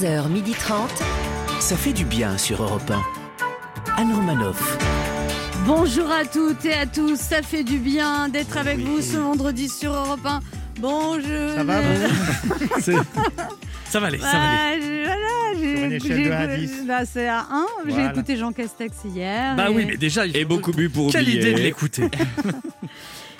11h30. Ça fait du bien sur Europe 1. Anne Romanoff. Bonjour à toutes et à tous, ça fait du bien d'être avec vous ce vendredi sur Europe 1. Bonjour. Ça va, Ça va aller, ça va aller. Bah, je- voilà, j'ai- Sur une échelle j'ai- de 1 à 10. bah, c'est à 1. J'ai écouté Jean Castex hier. Bah et oui, mais déjà, il Et faut- beaucoup bu pour Quelle oublier. idée de l'écouter.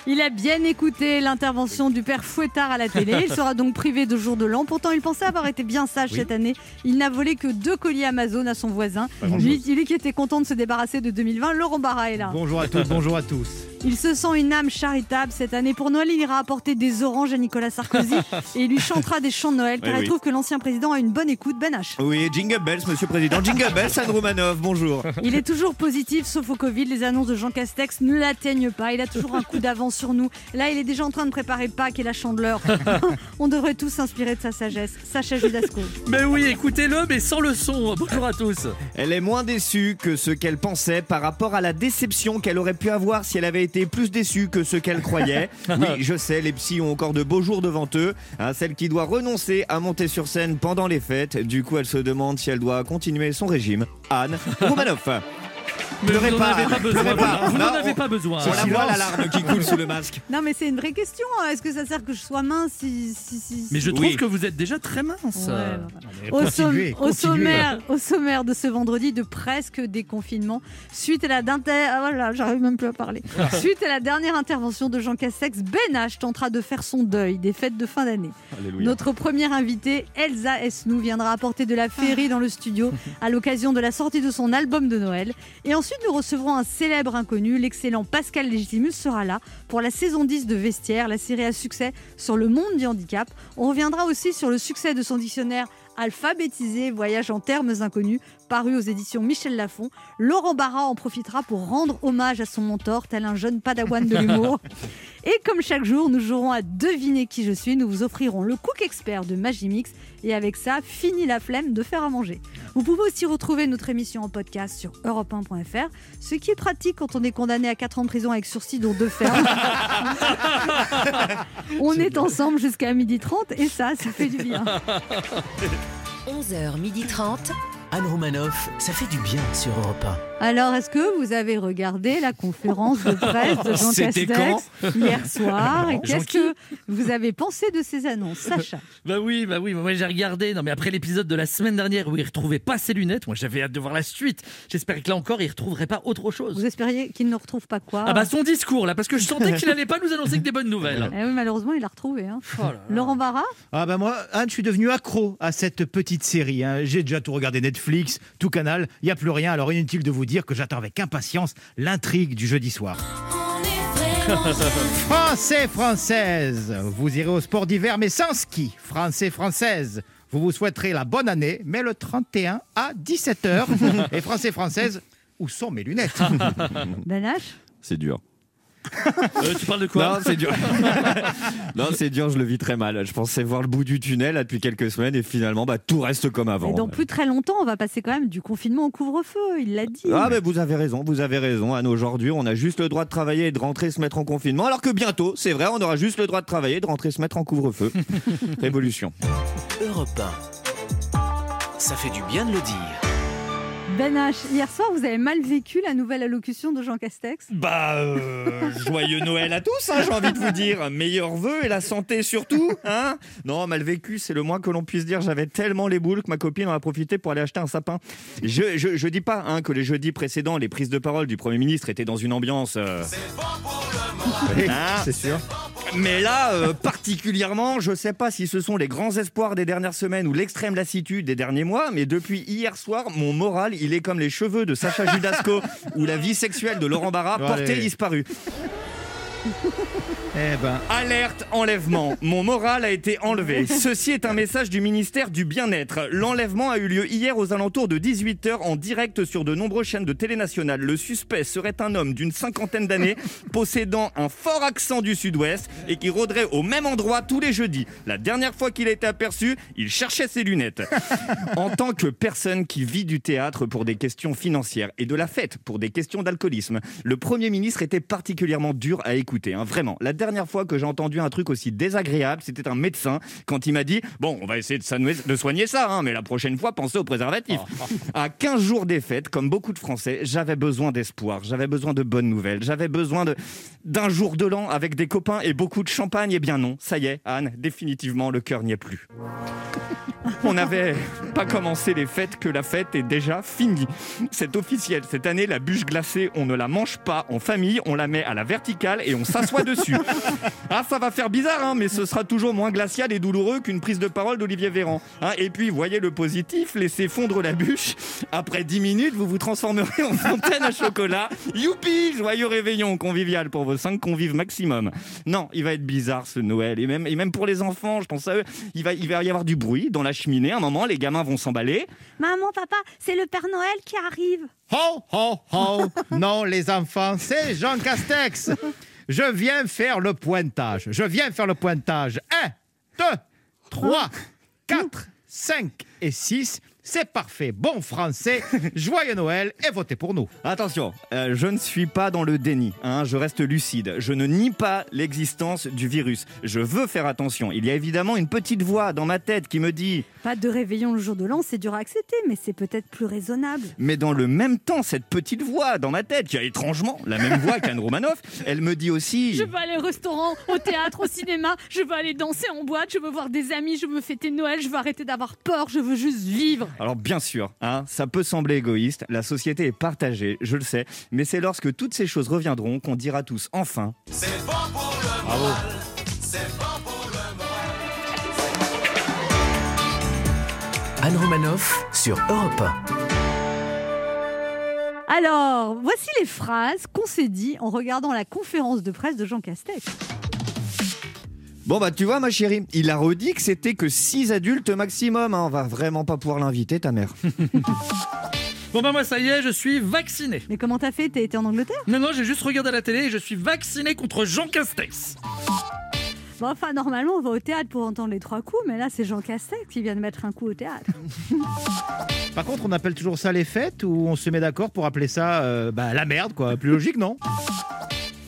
Il a bien écouté l'intervention du père Fouettard à la télé. Il sera donc privé de jour de l'an. Pourtant, il pensait avoir été bien sage cette année. Il n'a volé que deux colis Amazon à son voisin. Lui, lui qui était content de se débarrasser de 2020, Laurent Barra est là. Bonjour à tous, bonjour à tous. Il se sent une âme charitable cette année. Pour Noël, il ira apporter des oranges à Nicolas Sarkozy et il lui chantera des chants de Noël car Oui, il oui. trouve que l'ancien président a une bonne écoute. Ben H. Oui, Jingle Bells, monsieur le président. Jingle Bells, Anne Romanov, bonjour. Il est toujours positif, sauf au Covid. Les annonces de Jean Castex ne l'atteignent pas. Il a toujours un coup d'avance sur nous. Là, il est déjà en train de préparer Pâques et la chandeleur. On devrait tous s'inspirer de sa sagesse. Sacha Judasco. mais oui, écoutez-le, mais sans le son. Bonjour à tous. Elle est moins déçue que ce qu'elle pensait par rapport à la déception qu'elle aurait pu avoir si elle avait été plus déçue que ce qu'elle croyait. Oui, je sais, les psys ont encore de beaux jours devant eux. Hein, celle qui doit renoncer à monter sur scène pendant les fêtes. Du coup, elle se demande si elle doit continuer son régime. Anne Romanoff. Mais Pleurez vous n'en pas, avez pas besoin. pleurez pas. Vous n'en Non, avez on- pas besoin. On la voit la larme qui coule sous le masque. Non, mais c'est une vraie question. Est-ce que ça sert que je sois mince si. si, si- Mais je trouve Oui. que vous êtes déjà très mince. Ouais, voilà. Mais Au, continuez. sommaire, au sommaire de ce vendredi de presque déconfinement, suite à la d'inter- ah, voilà, j'arrive même plus à parler. Suite à la dernière intervention de Jean Castex, Ben H tentera de faire son deuil des fêtes de fin d'année. Notre première invitée, Elsa Esnou, viendra apporter de la féerie dans le studio à l'occasion de la sortie de son album de Noël. Et ensuite, nous recevrons un célèbre inconnu, l'excellent Pascal Légitimus sera là pour la saison 10 de Vestiaire, la série à succès sur le monde du handicap. On reviendra aussi sur le succès de son dictionnaire alphabétisé Voyage en termes inconnus, paru aux éditions Michel Lafon. Laurent Barra en profitera pour rendre hommage à son mentor, tel un jeune padawan de l'humour. Et comme chaque jour, nous jouerons à deviner qui je suis. Nous vous offrirons le cook expert de Magimix. Et avec ça, fini la flemme de faire à manger. Vous pouvez aussi retrouver notre émission en podcast sur europe1.fr, ce qui est pratique quand on est condamné à 4 ans de prison avec sursis, dont deux fermes. on est ensemble jusqu'à 12h30 et ça, ça fait du bien. 11h30. Anne Romanoff, ça fait du bien sur Europe Alors, est-ce que vous avez regardé la conférence de presse de Jean Castex hier soir? Et qu'est-ce que vous avez pensé de ces annonces? Sacha Bah oui, bah oui, moi j'ai regardé. Non mais après l'épisode de la semaine dernière où il retrouvait pas ses lunettes, moi j'avais hâte de voir la suite. J'espérais que là encore il retrouverait pas autre chose. Vous espériez qu'il ne retrouve pas quoi? Ah bah son discours là, parce que je sentais qu'il allait pas nous annoncer que des bonnes nouvelles. Eh oui, malheureusement, il l'a retrouvé. hein. Oh là là. Laurent Barra? Ah bah moi, Anne, je suis devenu accro à cette petite série. hein. J'ai déjà tout regardé Netflix, tout canal, il n'y a plus rien, alors inutile de vous dire que j'attends avec impatience l'intrigue du jeudi soir. Français, Françaises, vous irez au sport d'hiver mais sans ski. Français, Françaises, vous vous souhaiterez la bonne année, mais le 31 à 17h. Et Français, Françaises, où sont mes lunettes? Ben H C'est dur. Euh, tu parles de quoi Non, c'est dur. non, c'est dur, je le vis très mal. Je pensais voir le bout du tunnel là, depuis quelques semaines et finalement, bah, tout reste comme avant. Et dans plus très longtemps, on va passer quand même du confinement au couvre-feu, il l'a dit. Ah mais vous avez raison, vous avez raison. Anne, aujourd'hui, on a juste le droit de travailler et de rentrer se mettre en confinement, alors que bientôt, c'est vrai, on aura juste le droit de travailler, de rentrer se mettre en couvre-feu. Révolution. 1. Europe 1. Ça fait du bien de le dire. Ben H, hier soir, vous avez mal vécu la nouvelle allocution de Jean Castex? Bah, euh, joyeux Noël à tous, hein, j'ai envie de vous dire. Meilleurs vœux et la santé surtout. Hein non, mal vécu, c'est le moins que l'on puisse dire. J'avais tellement les boules que ma copine en a profité pour aller acheter un sapin. Je, je, je dis pas hein, que les jeudis précédents, les prises de parole du Premier ministre étaient dans une ambiance... euh, hein, C'est sûr. Mais là, euh, particulièrement, je sais pas si ce sont les grands espoirs des dernières semaines ou l'extrême lassitude des derniers mois, mais depuis hier soir, mon moral, il est comme les cheveux de Sacha Judasco ou la vie sexuelle de Laurent Barra, portée disparue. Eh ben, Alerte enlèvement. Mon moral a été enlevé. Ceci est un message du ministère du Bien-être. L'enlèvement a eu lieu hier aux alentours de 18h en direct sur de nombreuses chaînes de télé nationales. Le suspect serait un homme d'une cinquantaine d'années possédant un fort accent du sud-ouest et qui rôderait au même endroit tous les jeudis. La dernière fois qu'il a été aperçu, il cherchait ses lunettes. En tant que personne qui vit du théâtre pour des questions financières et de la fête pour des questions d'alcoolisme, le Premier ministre était particulièrement dur à écouter. hein, vraiment. La dernière fois que j'ai entendu un truc aussi désagréable, c'était un médecin quand il m'a dit Bon, on va essayer de, soigner- ça, hein, mais la prochaine fois, pensez au préservatif. À 15 jours des fêtes, comme beaucoup de Français, j'avais besoin d'espoir, j'avais besoin de bonnes nouvelles, j'avais besoin d'un jour de l'an avec des copains et beaucoup de champagne. Eh bien non, ça y est, Anne, définitivement, le cœur n'y est plus. On n'avait pas commencé les fêtes que la fête est déjà finie. C'est officiel. Cette année, la bûche glacée, on ne la mange pas en famille, on la met à la verticale et on s'assoit dessus. Ah, ça va faire bizarre, hein, mais ce sera toujours moins glacial et douloureux qu'une prise de parole d'Olivier Véran. Hein, et puis, voyez le positif, laissez fondre la bûche. Après 10 minutes, vous vous transformerez en fontaine à chocolat. Youpi Joyeux réveillon convivial pour vos 5 convives maximum. Non, il va être bizarre ce Noël. Et même, et même pour les enfants, je pense à eux, il va, il va y avoir du bruit dans la cheminée. À un moment, les gamins vont s'emballer. Maman, papa, c'est le Père Noël qui arrive. Ho, ho, ho Non, les enfants, c'est Jean Castex Je viens faire le pointage. Je viens faire le pointage. 1, 2, 3, 4, 5 et 6. C'est parfait. Bon français. Joyeux Noël et votez pour nous. Attention, euh, je ne suis pas dans le déni, hein, je reste lucide. Je ne nie pas l'existence du virus. Je veux faire attention. Il y a évidemment une petite voix dans ma tête qui me dit Pas de réveillon le jour de l'an, c'est dur à accepter, mais c'est peut-être plus raisonnable. Mais dans le même temps, cette petite voix dans ma tête, qui a étrangement la même voix qu'Anne Romanoff, elle me dit aussi Je veux aller au restaurant, au théâtre, au cinéma, je veux aller danser en boîte, je veux voir des amis, je veux fêter Noël, je veux arrêter d'avoir peur, je veux juste vivre. Alors bien sûr, hein, ça peut sembler égoïste, la société est partagée, je le sais, mais c'est lorsque toutes ces choses reviendront qu'on dira tous enfin. Anne Romanoff sur Europe 1. Alors, voici les phrases qu'on s'est dit en regardant la conférence de presse de Jean Castex. Bon bah tu vois ma chérie, il a redit que c'était que 6 adultes maximum, hein, on va vraiment pas pouvoir l'inviter ta mère. Bon bah moi ça y est, je suis vacciné. Mais comment t'as fait? T'as été en Angleterre? Non, non, j'ai juste regardé la télé et je suis vacciné contre Jean Castex. Bon, enfin, normalement, on va au théâtre pour entendre les trois coups, mais là, c'est Jean Castex qui vient de mettre un coup au théâtre. Par contre, on appelle toujours ça les fêtes ou on se met d'accord pour appeler ça euh, bah, la merde, quoi. Plus logique, non?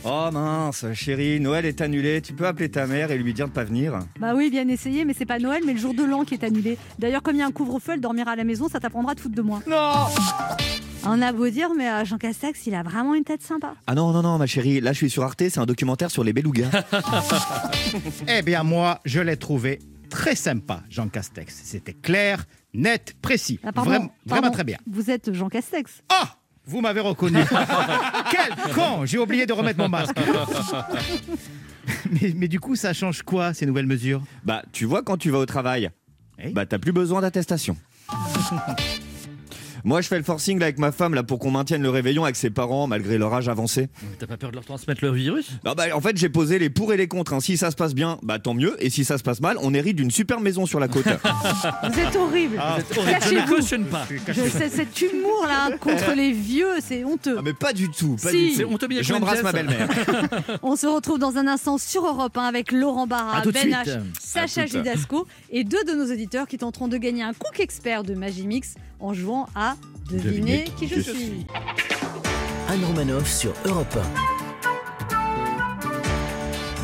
Oh mince chérie, Noël est annulé, tu peux appeler ta mère et lui dire de pas venir Bah oui, bien essayé, mais c'est pas Noël, mais le jour de l'an qui est annulé. D'ailleurs, comme il y a un couvre-feu, elle dormira à la maison, ça t'apprendra de foutre de moi. Non On a beau dire, mais euh, Jean Castex, il a vraiment une tête sympa. Ah non, non, non ma chérie, là je suis sur Arte, c'est un documentaire sur les belugas. Eh bien, moi, je l'ai trouvé très sympa, Jean Castex. C'était clair, net, précis. Ah, pardon, Vraim- pardon. Vraiment très bien. Vous êtes Jean Castex. Ah Vous m'avez reconnu. Quel con J'ai oublié de remettre mon masque. mais, mais du coup, ça change quoi, ces nouvelles mesures? Bah tu vois quand tu vas au travail, Oui. bah t'as plus besoin d'attestation. Moi je fais le forcing là, avec ma femme là pour qu'on maintienne le réveillon avec ses parents malgré leur âge avancé. T'as pas peur de leur transmettre le virus? Non, bah, en fait j'ai posé les pour et les contre. hein. Si ça se passe bien, bah tant mieux. Et si ça se passe mal, on hérite d'une super maison sur la côte. Vous êtes horrible. Ah, Je ne cautionne pas. Je sais, cet humour là contre les vieux, c'est honteux. ah mais pas du tout, pas Si. du tout. J'embrasse ma belle-mère. On se retrouve dans un instant sur Europe 1 avec Laurent Barra, Ben. H, Sacha. Judasco et deux de nos auditeurs qui tenteront de gagner un cook expert de Magimix en jouant à Deviner Deviner qui je suis. Anne Romanoff sur Europe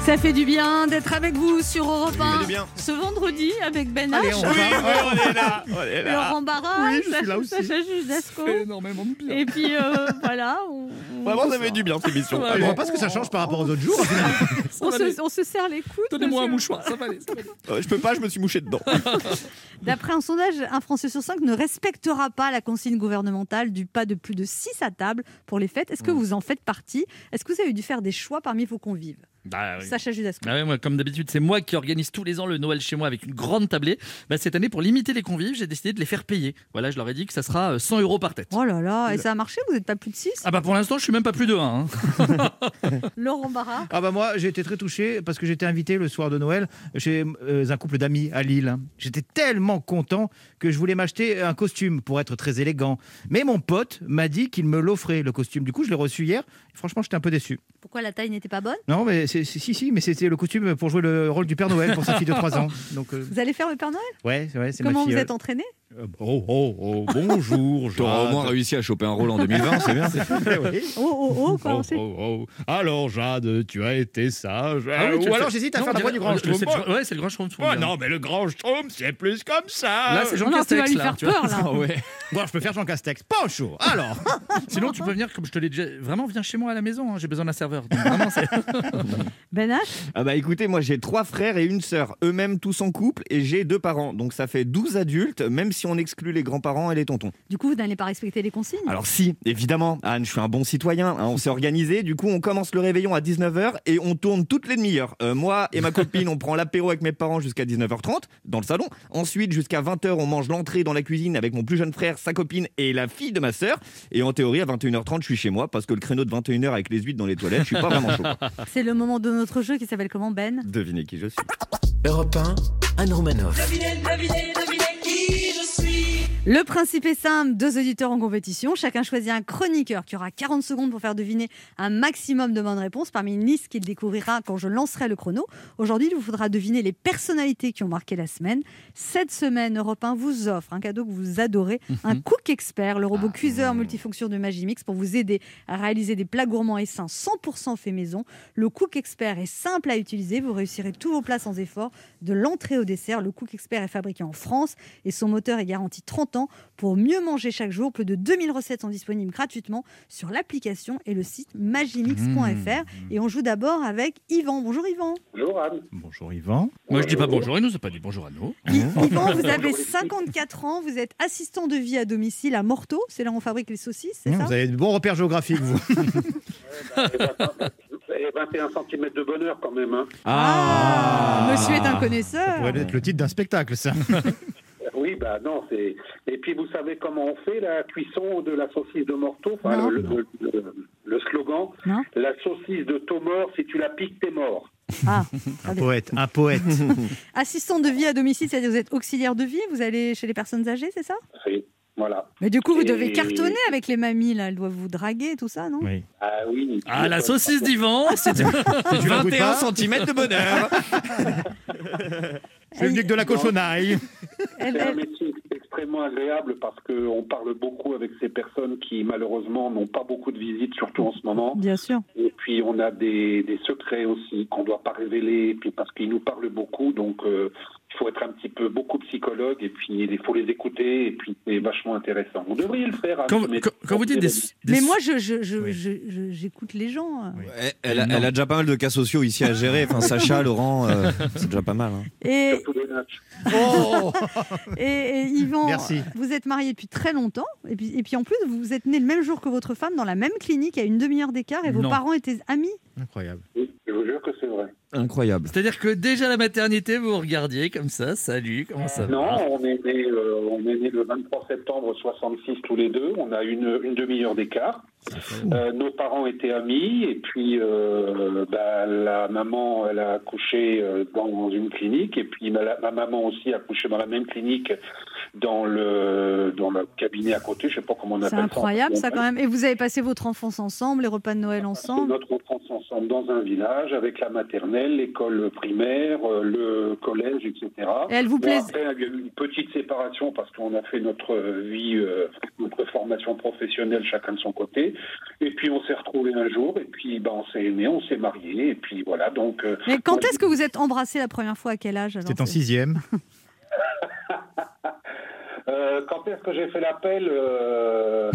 Ça fait du bien d'être avec vous sur Europe Ça fait 1 du bien. ce vendredi avec Ben Allez, H, on va. on est là, on est Laurent Barra, Oui, je suis Sacha- là aussi. Sacha Judasco. énormément de bien. Et puis euh, voilà, on- Vraiment ça fait du bien cette émission. Ouais. Je vois pas ce que ça change par rapport aux autres jours. on se, on se serre les coudes. Donnez-moi un mouchoir, ça va aller. ça va aller. Euh, je peux pas, je me suis mouché dedans. D'après un sondage, un Français sur cinq ne respectera pas la consigne gouvernementale du pas de plus de 6 à table pour les fêtes. Est-ce que vous en faites partie? Est-ce que vous avez dû faire des choix parmi vos convives? Bah, oui. Sacha Judasco. Ah ouais, moi, comme d'habitude, c'est moi qui organise tous les ans le Noël chez moi avec une grande tablée. Bah, cette année, pour limiter les convives, j'ai décidé de les faire payer. Voilà, je leur ai dit que ça sera euh, 100 euros par tête. Oh là là, et ça a marché Vous n'êtes pas plus de 6 Ah bah pour l'instant, je suis même pas plus de 1. hein. Laurent Barra Ah bah moi j'ai été très touché parce que j'étais invité le soir de Noël chez euh, un couple d'amis à Lille. J'étais tellement content que je voulais m'acheter un costume pour être très élégant. Mais mon pote m'a dit qu'il me l'offrait le costume. Du coup je l'ai reçu hier. Franchement j'étais un peu déçu. Pourquoi la taille n'était pas bonne? Non mais c'est, si si mais c'était le costume pour jouer le rôle du Père Noël pour sa fille de 3 ans. Donc euh, Vous allez faire le Père Noël? Ouais ouais c'est ma Comment fille. vous euh, êtes entraîné Euh, Oh, oh, oh, bonjour, T'auras au moins réussi à choper un rôle en 2020, c'est bien. Oui. Oh, oh, oh, quoi, Oh, c'est- oh, oh. Alors, Jade, tu as été sage. Ah oui, Ou alors, fais- j'hésite à Non, faire la voix du grand Schtroumpf. Ouais, c'est le grand Schtroumpf. Oh non, mais le grand Schtroumpf, c'est plus comme ça. Là, c'est Jean Oh non, tu vas Castex. lui faire peur, là. ouais. Bon, je peux faire Jean Castex. Pas chaud. Alors, Sinon, tu peux venir, comme je te l'ai déjà. Vraiment, viens chez moi à la maison. hein, J'ai besoin d'un serveur. Donc, vraiment, c'est- Ben H Ah bah écoutez, moi j'ai trois frères et une sœur, eux-mêmes tous en couple, et j'ai deux parents. Donc ça fait 12 adultes, même si on exclut les grands-parents et les tontons. Du coup, vous n'allez pas respecter les consignes? Alors si, évidemment, Anne, je suis un bon citoyen, hein, on s'est organisé, du coup on commence le réveillon à 19h et on tourne toutes les demi-heures. Euh, moi et ma copine, on prend l'apéro avec mes parents jusqu'à 19h30 dans le salon. Ensuite, jusqu'à 20h, on mange l'entrée dans la cuisine avec mon plus jeune frère, sa copine et la fille de ma sœur. Et en théorie, à 21h30, je suis chez moi parce que le créneau de 21h avec les huîtres dans les toilettes, je suis pas vraiment chaud. C'est le moment de notre jeu qui s'appelle comment, Ben? Devinez qui je suis. Europe 1, Anne Romanoff. Le principe est simple, deux auditeurs en compétition, chacun choisit un chroniqueur qui aura 40 secondes pour faire deviner un maximum de bonnes réponses parmi une liste qu'il découvrira quand je lancerai le chrono. Aujourd'hui, il vous faudra deviner les personnalités qui ont marqué la semaine. Cette semaine, Europe 1 vous offre un cadeau que vous adorez, un Cook Expert, le robot cuiseur multifonction de Magimix pour vous aider à réaliser des plats gourmands et sains 100% fait maison. Le Cook Expert est simple à utiliser, vous réussirez tous vos plats sans effort, de l'entrée au dessert. Le Cook Expert est fabriqué en France et son moteur est garanti 30 Pour mieux manger chaque jour, plus de 2000 recettes sont disponibles gratuitement sur l'application et le site magimix.fr. Et on joue d'abord avec Yvan. Bonjour Yvan. Bonjour Anne. bonjour Yvan. Moi, je dis pas bonjour. Il nous a pas dit bonjour à nous. Y- Yvan, vous avez 54 ans, vous êtes assistant de vie à domicile à Morteau, c'est là où on fabrique les saucisses, c'est ça? Vous avez de bons repères géographiques, vous. Et 21 cm de bonheur quand même. Hein. Ah, Monsieur est un Ça connaisseur. pourrait être le titre d'un spectacle, ça. Oui, bah non, c'est. Et puis vous savez comment on fait la cuisson de la saucisse de Morteau enfin, Non. le, le- le- le slogan Non. La saucisse de taux mort, si tu la piques, t'es mort. Ah, Un poète, un poète. assistant de vie à domicile, c'est-à-dire vous êtes auxiliaire de vie, vous allez chez les personnes âgées, c'est ça? C'est- Voilà. Mais du coup, vous Et- devez cartonner avec les mamies, là, elles doivent vous draguer, tout ça, non? Oui. Ah oui. Ah, la saucisse d'Ivan. C'est goûtes 21 pas, cm de bonheur c'est venu que de la cochonaille. Elle- extrêmement agréable parce qu'on parle beaucoup avec ces personnes qui malheureusement n'ont pas beaucoup de visites, surtout en ce moment. Bien sûr. Et puis on a des, des secrets aussi qu'on ne doit pas révéler, puis parce qu'ils nous parlent beaucoup, donc euh, faut être un petit peu beaucoup psychologue, et puis il faut les écouter, et puis c'est vachement intéressant. Vous devriez le faire. hein, Quand, vous dites des. des- Mais moi, je, je, je- Oui. je- je- j'écoute les gens. Oui. elle, a, elle a déjà pas mal de cas sociaux ici à gérer. Enfin, Sacha, Laurent, euh, c'est déjà pas mal. hein. Et, et Yvan, Merci. vous êtes marié depuis très longtemps. Et puis, et puis en plus, vous êtes né le même jour que votre femme dans la même clinique à une demi-heure d'écart et vos Non. parents étaient amis? Incroyable. Oui, je vous jure que c'est vrai. Incroyable. C'est-à-dire que déjà à la maternité, vous vous regardiez comme ça. Salut, comment ça va Non, on est né, euh, on est né le 23 septembre 66 tous les deux. On a une, une demi-heure d'écart. Euh, nos parents étaient amis et puis euh, bah, la maman, elle a accouché euh, dans une clinique et puis ma, ma maman aussi a accouché dans la même clinique dans le dans le cabinet à côté. Je sais pas comment on appelle C'est ça. incroyable ça quand même. Et vous avez passé votre enfance ensemble, les repas de Noël ensemble. Notre enfance ensemble dans un village avec la maternelle, l'école primaire, euh, le collège, etc. Et elle vous Bon, plaise après, il y a eu une petite séparation parce qu'on a fait notre vie, euh, notre formation professionnelle chacun de son côté. Et puis on s'est retrouvés un jour et puis ben, on s'est aimés, on s'est mariés et puis voilà. Donc euh, Mais quand est-ce que vous êtes embrassés la première fois? À quel âge C'était en c'est- sixième. euh, quand est-ce que j'ai fait l'appel euh.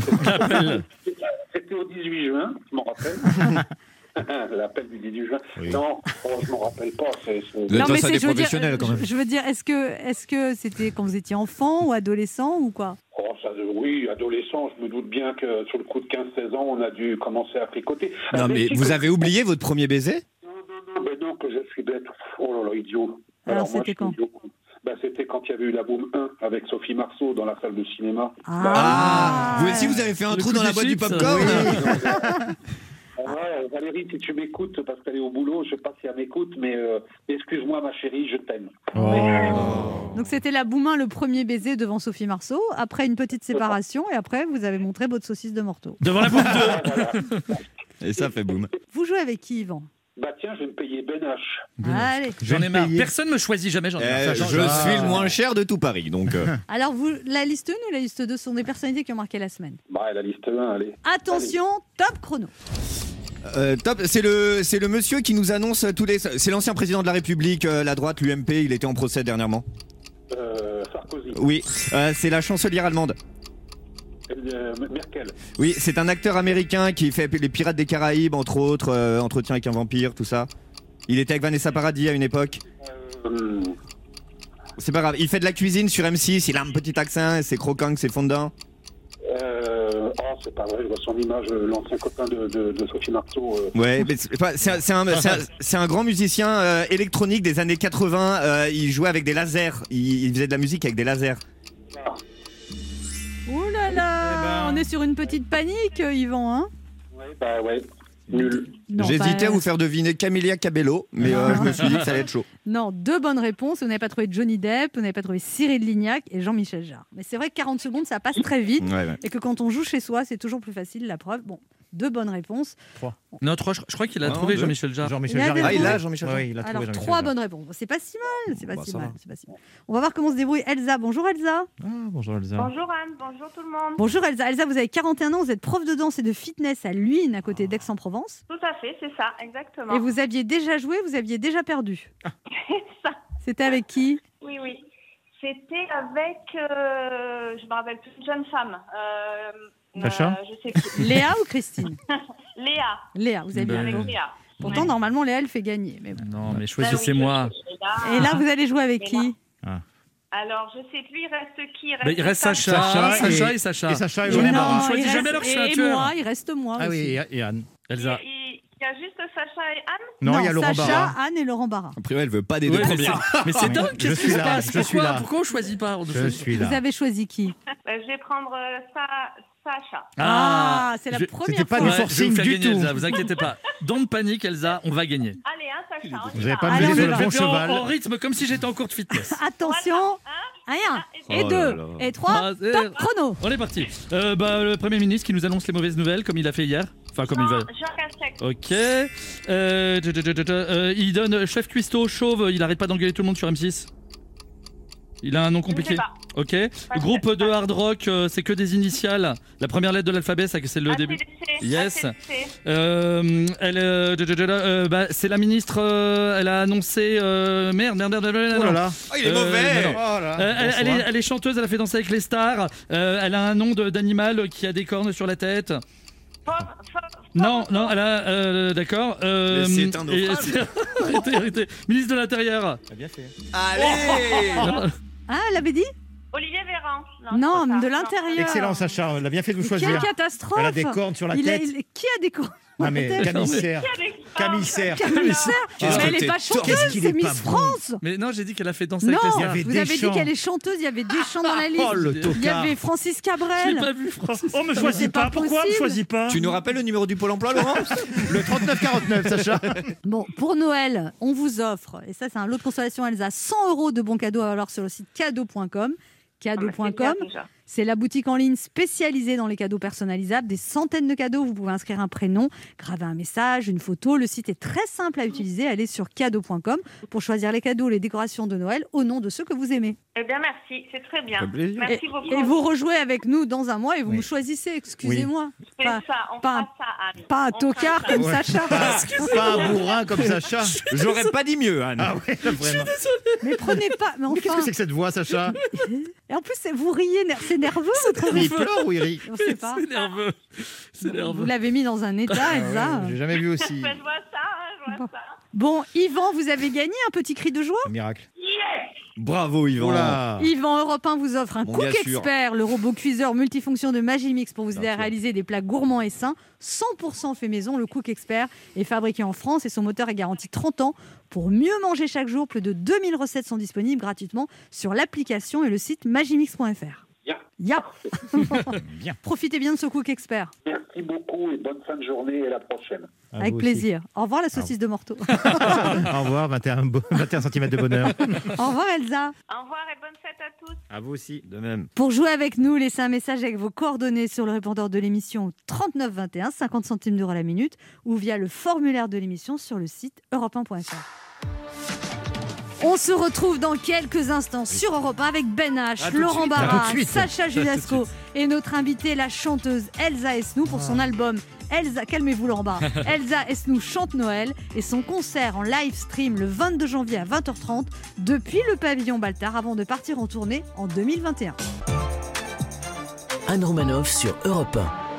C'était au 18 juin, je m'en rappelle. L'appel du 18 juin. Oui. Non, oh, je m'en rappelle pas. c'est- c'est- dans mais ça c'est- des je veux dire, professionnels, quand même. Je, veux dire, est-ce que est-ce que c'était quand vous étiez enfant ou adolescent ou quoi? Oh, ça, oui, adolescent, je me doute bien que sur le coup de 15-16 ans, on a dû commencer à tricoter. Non, Ah, mais si, vous que- avez oublié votre premier baiser? Non, non, non, mais non, que je suis bête. Oh là là, idiot. Alors, moi, c'était quand? idiot. Ben, C'était quand il y avait eu la Boom 1 avec Sophie Marceau dans la salle de cinéma. Ah, Vous aussi, vous avez fait un trou dans la boîte du popcorn Ah ouais, Valérie, si tu m'écoutes, parce qu'elle est au boulot, je sais pas si elle m'écoute, mais euh, excuse-moi ma chérie, je t'aime. Oh. Donc c'était la Boumin, le premier baiser devant Sophie Marceau. Après une petite séparation et après vous avez montré votre saucisse de morteau. Devant la. Ah, voilà. Et ça fait boum. Vous jouez avec qui Yvan? Bah tiens, je vais me payer Ben H. Allez. J'en ai me marre. payer- Personne me choisit jamais, j'en ai marre. Euh, Ça je change. suis le moins cher de tout Paris, donc. euh, Alors, vous, la liste 1 ou la liste 2 sont des personnalités qui ont marqué la semaine? Bah, la liste 1, allez. Attention, top chrono. euh, top, c'est le c'est le monsieur qui nous annonce tous les. C'est l'ancien président de la République, euh, la droite, l'UMP. Il était en procès dernièrement. Euh, Sarkozy. Oui, euh, c'est la chancelière allemande. Euh, Merkel. Oui, c'est un acteur américain qui fait les Pirates des Caraïbes, entre autres, euh, Entretien avec un vampire, tout ça. Il était avec Vanessa Paradis à une époque. Euh, C'est pas grave. Il fait de la cuisine sur M6. Il a un petit accent. C'est croquant, c'est fondant. euh, oh, c'est pas vrai, je vois son image, euh, l'ancien copain de, de, de Sophie Marceau. euh. Ouais, c'est un, grand musicien euh, électronique des années 80. euh, il jouait avec des lasers. Il, il faisait de la musique avec des lasers. Ouh là là, Eh ben. on est sur une petite panique, euh, Yvan. Hein Ouais, bah ouais, J'hésitais pas- à vous faire deviner Camélia Cabello, mais euh, je me suis dit que ça allait être chaud. Non, deux bonnes réponses. Vous n'avez pas trouvé Johnny Depp, vous n'avez pas trouvé Cyril Lignac et Jean-Michel Jarre. Mais c'est vrai que 40 secondes, ça passe très vite. Ouais, ouais. Et que quand on joue chez soi, c'est toujours plus facile, la preuve. Bon, deux bonnes réponses. Non, trois, je, je crois qu'il a Non, trouvé. Jean-Michel Jarre. Jean-Michel Il a Jarre. Ah, il a Jean-Michel Jarre. Ouais, il a trouvé Alors, trois Jarre. bonnes réponses. C'est pas si mal, c'est pas Bah, si mal, pas si mal. On va voir comment se débrouille Elsa. Bonjour Elsa. Ah, bonjour Elsa. Bonjour Anne, bonjour tout le monde. Bonjour Elsa. Elsa, vous avez 41 ans, vous êtes prof de danse et de fitness à Luynes, à côté d'Aix-en-Provence. Tout à fait, c'est ça, exactement. Et vous aviez déjà joué, vous aviez déjà perdu. ça, C'était avec qui? Oui, oui. C'était avec, euh, je me rappelle plus, une jeune femme. Euh, Sacha Je sais plus. Léa ou Christine Léa, Léa, vous avez bien avec. Léa. Pourtant, Ouais. normalement, Léa, elle fait gagner. Mais bon. Non, mais Bah choisissez-moi. oui, je- je- Et là, vous allez jouer avec qui Alors, je sais plus, il reste qui? Bah, il reste Sacha, Sacha Sacha, et- et, Sacha. Et Sacha et J'en ai Laurent marre, Barra. on choisit il jamais reste- leur chien et tueur. moi, il reste moi Ah oui, aussi. et, et Anne. Elsa. Il, il- il y a juste Sacha et Anne? Non, il y a Laurent Sacha, Barra. Anne et Laurent Barra. Après, elle veut pas des Ouais, deux mais premiers. mais c'est dingue, Je qu'est-ce qui suis se là, passe? je suis pourquoi, là. pourquoi on choisit pas on Je suis Vous là. avez choisi qui? Euh, Je vais prendre euh, Sa- Sacha. Ah, c'est la je- première c'était pas fois. du Ouais, forcing vous faire du gagner, tout. Elsa, vous inquiétez pas. Don't panique, Elsa, on va gagner. Allez, hein, Sacha. Vous avez va. pas y le bon en, cheval. en rythme comme si j'étais en cours de fitness. Attention, un, et Oh deux, là là. et trois, Ah, top chrono. On est parti. Euh, bah, le Premier ministre qui nous annonce les mauvaises nouvelles comme il a fait hier. Enfin, comme il va. Jean Castex. Ok. Euh, euh, il donne chef cuistot chauve, il arrête pas d'engueuler tout le monde sur M6. Il a un nom compliqué. Je sais pas. Ok. Groupe de hard rock, euh, c'est que des initiales. La première lettre de l'alphabet, ça, c'est le début. Yes. Euh, elle, euh, euh, bah, c'est la ministre. euh, elle a annoncé. euh, merde, merde, merde, merde, Oh là non. là. Ah, il est Euh, mauvais non, non. Oh là. Euh, elle, elle est, Bonsoir. elle est chanteuse, elle a fait danser avec les stars. Euh, elle a un nom de- d'animal qui a des cornes sur la tête. Non, non, elle a. euh, D'accord. Euh, Mais c'est un et- naufrage. arrêtez, arrêtez. Ministre de l'Intérieur. Bien fait. Allez Non, Ah, elle avait dit? Olivier Véran. Non, de l'intérieur. Excellent, Sacha. Elle a bien fait de vous Quelle choisir. catastrophe Elle a des cornes sur la Il a- tête. il- Qui a des cornes Ah, mais camissaire. Camissaire. Commissaire Qu'est-ce Mais elle est t'es pas chanteuse, c'est Miss bon. France Mais non, j'ai dit qu'elle a fait danser Non, avec les stars. vous avez dit qu'elle est chanteuse, il y avait des chants dans la liste. Oh, le Il y avait Francis Je Cabrel. pas vu, Francis. Oh, me c'est choisis pas pas. Pourquoi me possible. choisis pas Tu nous rappelles le numéro du Pôle emploi, Laurent Le 39-49, Sacha. Bon, pour Noël, on vous offre, et ça c'est un lot de consolation Elsa, 100 euros de bons cadeaux alors sur le site cadeau.com. Mais c'est la boutique en ligne spécialisée dans les cadeaux personnalisables. Des centaines de cadeaux, vous pouvez inscrire un prénom, graver un message, une photo. Le site est très simple à utiliser. Allez sur cadeau.com pour choisir les cadeaux, les décorations de Noël au nom de ceux que vous aimez. Eh bien, merci, c'est très bien. Merci Et, beaucoup. et vous rejouez avec nous dans un mois et vous Oui. me choisissez, excusez-moi. Pas, ça, on pas fera un- ça, Anne. pas un On tocard comme Ouais. Sacha. Pas un bourrin comme Sacha. J'aurais pas dit mieux, Anne. Ah ouais, vraiment. Mais prenez pas. Mais Mais qu'est-ce enfin. que c'est que cette voix, Sacha? Et en plus, vous riez, c'est nerveux votre Il pleure ou il rit On sait pas. C'est nerveux. C'est Vous nerveux. l'avez mis dans un état, Ah Elsa. ouais, J'ai jamais vu aussi. Je vois ça, je vois ça. Bon, Yvan, vous avez gagné un petit cri de joie. Un miracle. Bravo, Yvan. Yvan Europe 1 vous offre un Bon, Cook. Expert, le robot cuiseur multifonction de Magimix pour vous aider à réaliser des plats gourmands et sains. 100% fait maison, le Cook Expert est fabriqué en France et son moteur est garanti 30 ans. Pour mieux manger chaque jour, plus de 2000 recettes sont disponibles gratuitement sur l'application et le site magimix.fr. Bien. Ya Bien. Profitez bien de ce Cook Expert. Merci beaucoup et bonne fin de journée et à la prochaine. À Avec aussi. plaisir. Au revoir la saucisse de Morteau. Au revoir, 21, bo- 21 cm de bonheur. Au revoir Elsa. Au revoir et bonne fête à tous. À vous aussi. De même. Pour jouer avec nous, laissez un message avec vos coordonnées sur le répondeur de l'émission 39 21, 50 centimes d'euros la minute, ou via le formulaire de l'émission sur le site europe1.fr. On se retrouve dans quelques instants sur Europe 1 avec Ben H, Laurent Barra. Sacha Judasco et notre invitée, la chanteuse Elsa Esnou pour son album Elsa, calmez-vous Laurent Barra. Elsa Esnou chante Noël et son concert en live stream le 22 janvier à 20h30 depuis le pavillon Baltard avant de partir en tournée en 2021. Anne Romanoff sur Europe 1.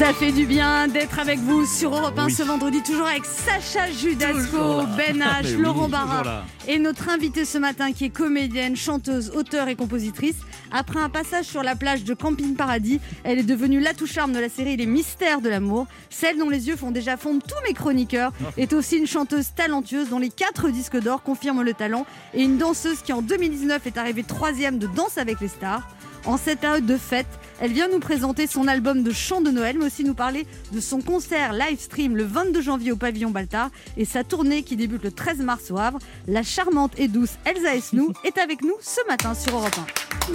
Ça fait du bien d'être avec vous sur Europe 1 Oui. ce vendredi, toujours avec Sacha Judasco. Ben H, Mais oui, Laurent Barra et notre invitée ce matin qui est comédienne, chanteuse, auteure et compositrice. Après un passage sur la plage de Camping Paradis, elle est devenue l'atout charme de la série Les Mystères de l'amour. Celle dont les yeux font déjà fondre tous mes chroniqueurs est aussi une chanteuse talentueuse dont les quatre disques d'or confirment le talent et une danseuse qui en 2019 est arrivée troisième de Danse avec les stars. En cette période de fête, elle vient nous présenter son album de chants de Noël, mais aussi nous parler de son concert live stream le 22 janvier au pavillon Baltard et sa tournée qui débute le 13 mars au Havre. La charmante et douce Elsa Esnou est avec nous ce matin sur Europe 1.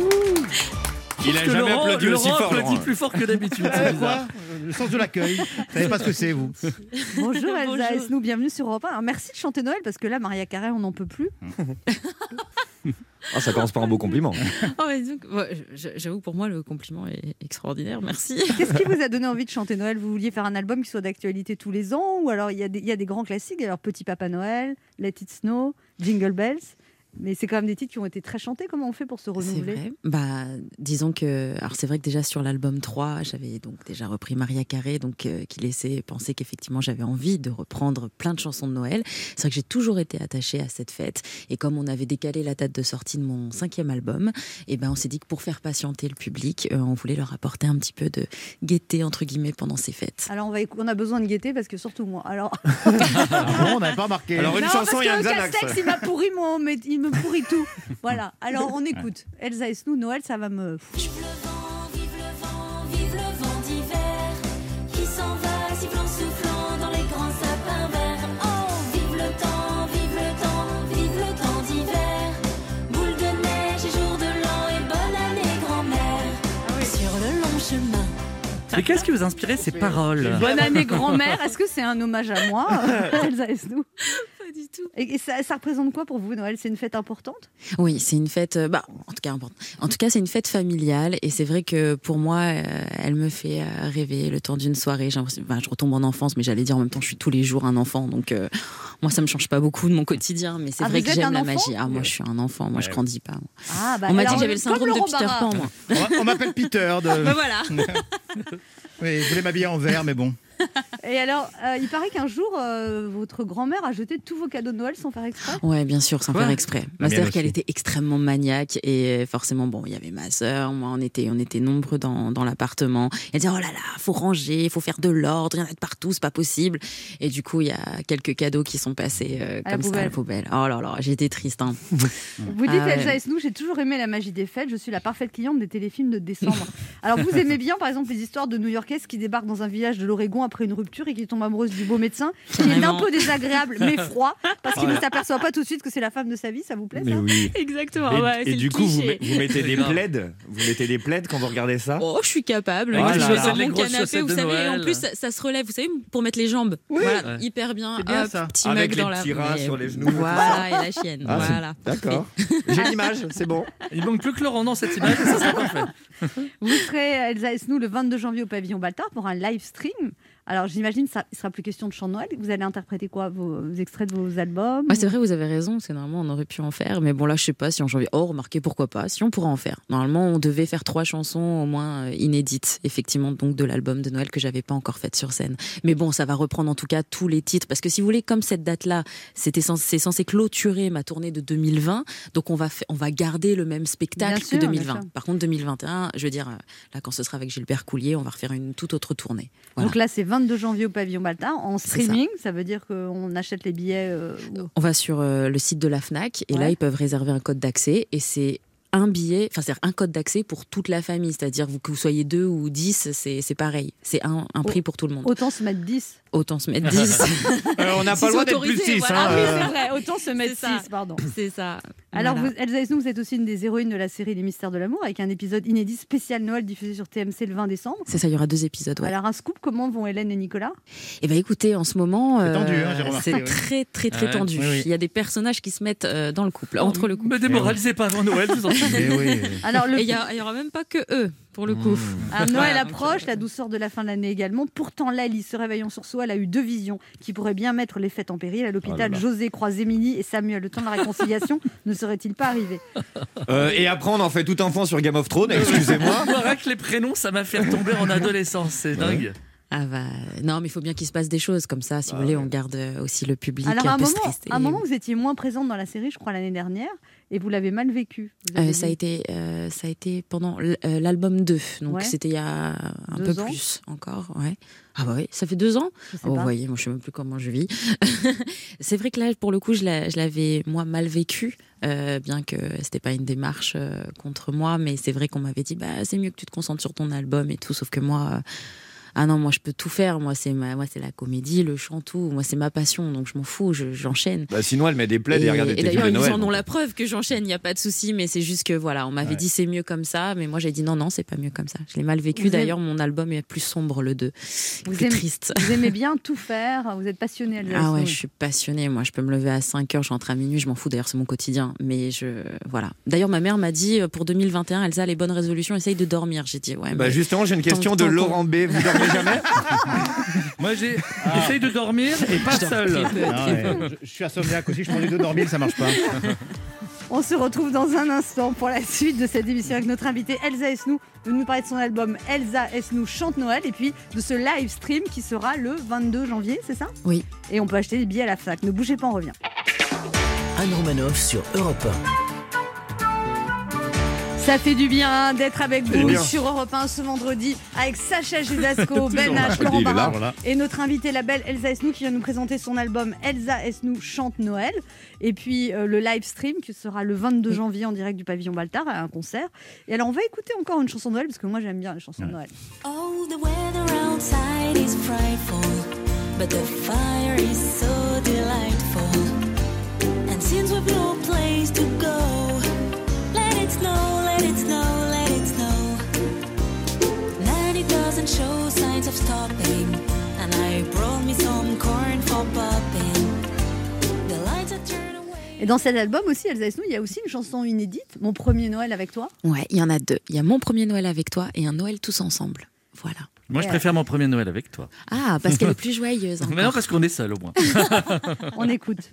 Il a Que jamais Laurent- applaudi aussi Laurent fort. applaudit Laurent. plus fort que d'habitude. Euh, Le sens de l'accueil. Vous savez pas ce que c'est, vous Bonjour Elsa. Esnou, bienvenue sur Europe 1. Alors, merci de chanter Noël parce que là, Maria Carré, on n'en peut plus. Ah, ça commence par un beau compliment. Oh, J'avoue, pour moi, le compliment est extraordinaire. Merci. Qu'est-ce qui vous a donné envie de chanter Noël? Vous vouliez faire un album qui soit d'actualité tous les ans Ou alors il y, a des- il y a des grands classiques, alors Petit Papa Noël, Let It Snow, Jingle Bells? Mais c'est quand même des titres qui ont été très chantés. Comment on fait pour se C'est renouveler? vrai. Bah, disons que, alors c'est vrai que déjà sur l'album 3, j'avais donc déjà repris Maria Carré, donc euh, qui laissait penser qu'effectivement j'avais envie de reprendre plein de chansons de Noël. C'est vrai que j'ai toujours été attachée à cette fête, et comme on avait décalé la date de sortie de mon cinquième album, et ben on s'est dit que pour faire patienter le public, euh, on voulait leur apporter un petit peu de gaieté entre guillemets pendant ces fêtes. Alors on, va, on a besoin de gaieté parce que surtout moi. Alors, Ah bon, on n'avait pas remarqué. Alors, une Non, chanson, parce il y a un. Castex, il m'a pourri mon, mais il me pourrit tout. Voilà. Alors on écoute. Elsa Esnou, Noël, ça va me. Vive le vent, vive le vent, vive le vent d'hiver qui s'en va sifflant, soufflant dans les grands sapins verts. Oh, vive le temps, vive le temps, vive le temps d'hiver. Boule de neige et jour de l'an et bonne année grand-mère. Sur le long chemin. Mais qu'est-ce qui vous a inspiré ces paroles Bonne année grand-mère. Est-ce que c'est un hommage à moi, Elsa Esnou Pas du tout. Et, ça, ça représente quoi pour vous Noël? C'est une fête importante? Oui, c'est une fête, euh, bah, en tout cas, importante. en tout cas, c'est une fête familiale et c'est vrai que pour moi, euh, elle me fait euh, rêver le temps d'une soirée. Enfin, je retombe en enfance, mais j'allais dire en même temps, je suis tous les jours un enfant, donc euh, moi, ça me change pas beaucoup de mon quotidien, mais c'est Ah, vrai que j'aime la magie. Ah, moi, je suis un enfant, moi, je Ouais. grandis pas. moi. Ah, bah, On m'a dit que j'avais le syndrome de Peter. Pan, moi. On m'appelle Peter. De... Bah, voilà. Oui, je voulais m'habiller en vert, mais bon. Et alors, euh, il paraît qu'un jour, euh, votre grand-mère a jeté tous vos cadeaux de Noël sans faire exprès. Ouais, bien sûr, sans faire exprès. Bah, C'est-à-dire qu'elle était extrêmement maniaque et forcément, bon, il y avait ma sœur, moi, on était, on était nombreux dans, dans l'appartement. Elle disait, oh là là, faut ranger, faut faire de l'ordre, il y en a de partout, c'est pas possible. Et du coup, il y a quelques cadeaux qui sont passés euh, comme ça à la poubelle. Oh là là, j'étais triste. Hein. Vous dites, Ah ouais. Elsa Esnou, j'ai toujours aimé la magie des fêtes. Je suis la parfaite cliente des téléfilms de décembre. alors, vous aimez bien, par exemple, les histoires de New-Yorkaises qui débarquent dans un village de l'Oregon après une rupture et qui tombent amoureuses du beau médecin, qui est un peu désagréable mais froid parce qu'il ne s'aperçoit pas tout de suite que c'est la femme de sa vie. Ça vous plaît ça oui. Exactement, Et, et du coup, vous, met- vous mettez des plaids Vous mettez des plaids quand vous regardez ça? Oh, je suis capable. Moi, je sur mon canapé, vous savez, et en plus, ça, ça se relève, vous savez, pour mettre les jambes. Voilà, Ouais. hyper bien. C'est bien, Hop, ça. Petit Avec mug les dans la rats sur les genoux. Voilà, et la chienne. Ah, voilà. D'accord. J'ai l'image, c'est bon. Il manque plus que Laurent dans cette image, ça sera parfait. Vous serez Elsa Esnou le 22 janvier au pavillon Baltard pour un live stream. Alors, j'imagine ça il sera plus question de chant de Noël. Vous allez interpréter quoi vos, vos extraits de vos albums Ouais, c'est vrai, vous avez raison. C'est normalement on aurait pu en faire, mais bon là, je sais pas si en janvier. Oh, remarquez pourquoi pas. Si on pourra en faire. Normalement, on devait faire trois chansons au moins euh, inédites, effectivement, donc de l'album de Noël que j'avais pas encore fait sur scène. Mais bon, ça va reprendre en tout cas tous les titres, parce que si vous voulez, comme cette date-là, c'était censé, c'est censé clôturer ma tournée de 2020, donc on va on va garder le même spectacle Bien que bien 2020. sûr. Par contre, 2021, je veux dire, euh, là, quand ce sera avec Gilbert Coulier, on va refaire une toute autre tournée. Voilà. Donc là, c'est 22 janvier au pavillon Baltard en ça. streaming. Ça. veut dire qu'on achète les billets. euh, où- On va sur euh, le site de la FNAC et Ouais. là, ils peuvent réserver un code d'accès et c'est un billet, enfin c'est un code d'accès pour toute la famille, c'est-à-dire que vous soyez deux ou dix, c'est c'est pareil, c'est un, un prix pour tout le monde. Autant se mettre 10. Autant se mettre 10. Euh, on n'a pas le droit d'être plus autorisé, 6. voilà. Ah oui, euh. c'est vrai, autant se mettre. 6, pardon. c'est ça. Alors, Voilà. vous, Elsa Esnou, vous êtes aussi une des héroïnes de la série Les Mystères de l'amour, avec un épisode inédit spécial Noël diffusé sur TMC le 20 décembre? C'est ça, il y aura deux épisodes. Ouais. Alors, un scoop, comment vont Hélène et Nicolas? Et ben écoutez, en ce moment, C'est tendu, hein, très très très tendu. oui, oui. Il y a des personnages qui se mettent euh, dans le couple, entre le couple. Me démoralisez pas avant Noël, je vous en. Eh oui. Alors, le Et il y, a- il y aura même pas que eux, pour le coup. Ah, Noël approche, la douceur de la fin de l'année également. Pourtant, Lali, se réveillant sur soi, elle a eu deux visions qui pourraient bien mettre les fêtes en péril. À l'hôpital, José croise Émilie et Samuel. Le temps de la réconciliation ne serait-il pas arrivé? Euh, et après, on en fait tout enfant sur Game of Thrones, excusez-moi. Que les prénoms, ça m'a fait retomber en adolescence. C'est dingue. Ah bah, non, mais il faut bien qu'il se passe des choses comme ça. Si vous voulez, on garde euh, aussi le public Alors, à un un peu moment, stressé. à un moment, vous étiez moins présente dans la série, je crois, l'année dernière, et vous l'avez mal vécu. Euh, ça, a été, euh, ça a été pendant l'album 2, donc Ouais. c'était il y a un Deux peu ans plus encore. Ouais. Ah bah oui, ça fait deux ans Oh, Vous voyez, moi je sais même plus comment je vis. c'est vrai que là, pour le coup, je l'a- je l'avais moi mal vécu, euh, bien que c'était pas une démarche euh, contre moi, mais c'est vrai qu'on m'avait dit bah c'est mieux que tu te concentres sur ton album et tout, sauf que moi. Ah non, moi je peux tout faire. Moi c'est ma, moi c'est la comédie, le chant, tout. Moi c'est ma passion, donc je m'en fous, je- j'enchaîne. Bah, sinon, elle met des plaids et, Et, regarde des et d'ailleurs, ils en ont la preuve que j'enchaîne, il n'y a pas de souci, mais c'est juste que voilà, on m'avait Ouais. dit c'est mieux comme ça, mais moi j'ai dit non, non, c'est pas mieux comme ça. Je l'ai mal vécu. D'ailleurs, mon album est plus sombre, le 2. Vous Plus aimez- triste. Vous aimez bien tout faire, vous êtes passionnée, Elsa Ah ouais, je suis passionnée. Moi, je peux me lever à 5 heures, je rentre à minuit, je m'en fous. D'ailleurs, c'est mon quotidien. Mais je. Voilà. D'ailleurs, ma mère m'a dit euh, pour 2021, Elsa, les bonnes résolutions, essaye de dormir. J'ai dit, ouais. Bah mais- justement, j'ai une question Tant- de Laurent B. Vous dormez jamais Moi, j'ai essaye de dormir et pas seul. Ah ouais. je, je suis insomniaque aussi, je prends du dos dormir, ça marche pas. On se retrouve dans un instant pour la suite de cette émission avec notre invitée Elsa Esnou de nous parler de son album Elsa Esnou chante Noël et puis de ce live stream qui sera le 22 janvier, c'est ça? Oui. Et on peut acheter des billets à la FNAC. Ne bougez pas, on revient. Anne Romanoff sur Europe Ça fait du bien d'être avec vous sur Europe 1 ce vendredi avec Sacha Judasco, Ben. H, Laurent Barra voilà. et notre invitée la belle Elsa Esnou qui vient nous présenter son album Elsa Esnou chante Noël et puis euh, le live stream qui sera le 22 janvier en direct du pavillon Baltard à un concert. Et alors on va écouter encore une chanson de Noël parce que moi j'aime bien les chansons de Noël. Oh, the weather outside is frightful, but the fire is so delightful. And since we've no place to go, let it snow, let it snow, let it snow. Then it doesn't show signs of stopping, and I brought me some corn for popping. The lights are turned away. Et dans cet album aussi Elsa Esnou, il y a aussi une chanson inédite, Mon premier Noël avec toi. Ouais, il y en a deux. Il y a mon premier Noël avec toi et un Noël tous ensemble. Voilà. Moi, je préfère mon premier Noël avec toi. Ah, parce qu'elle est plus joyeuse. Mais non, encore. parce qu'on est seul au moins. On écoute.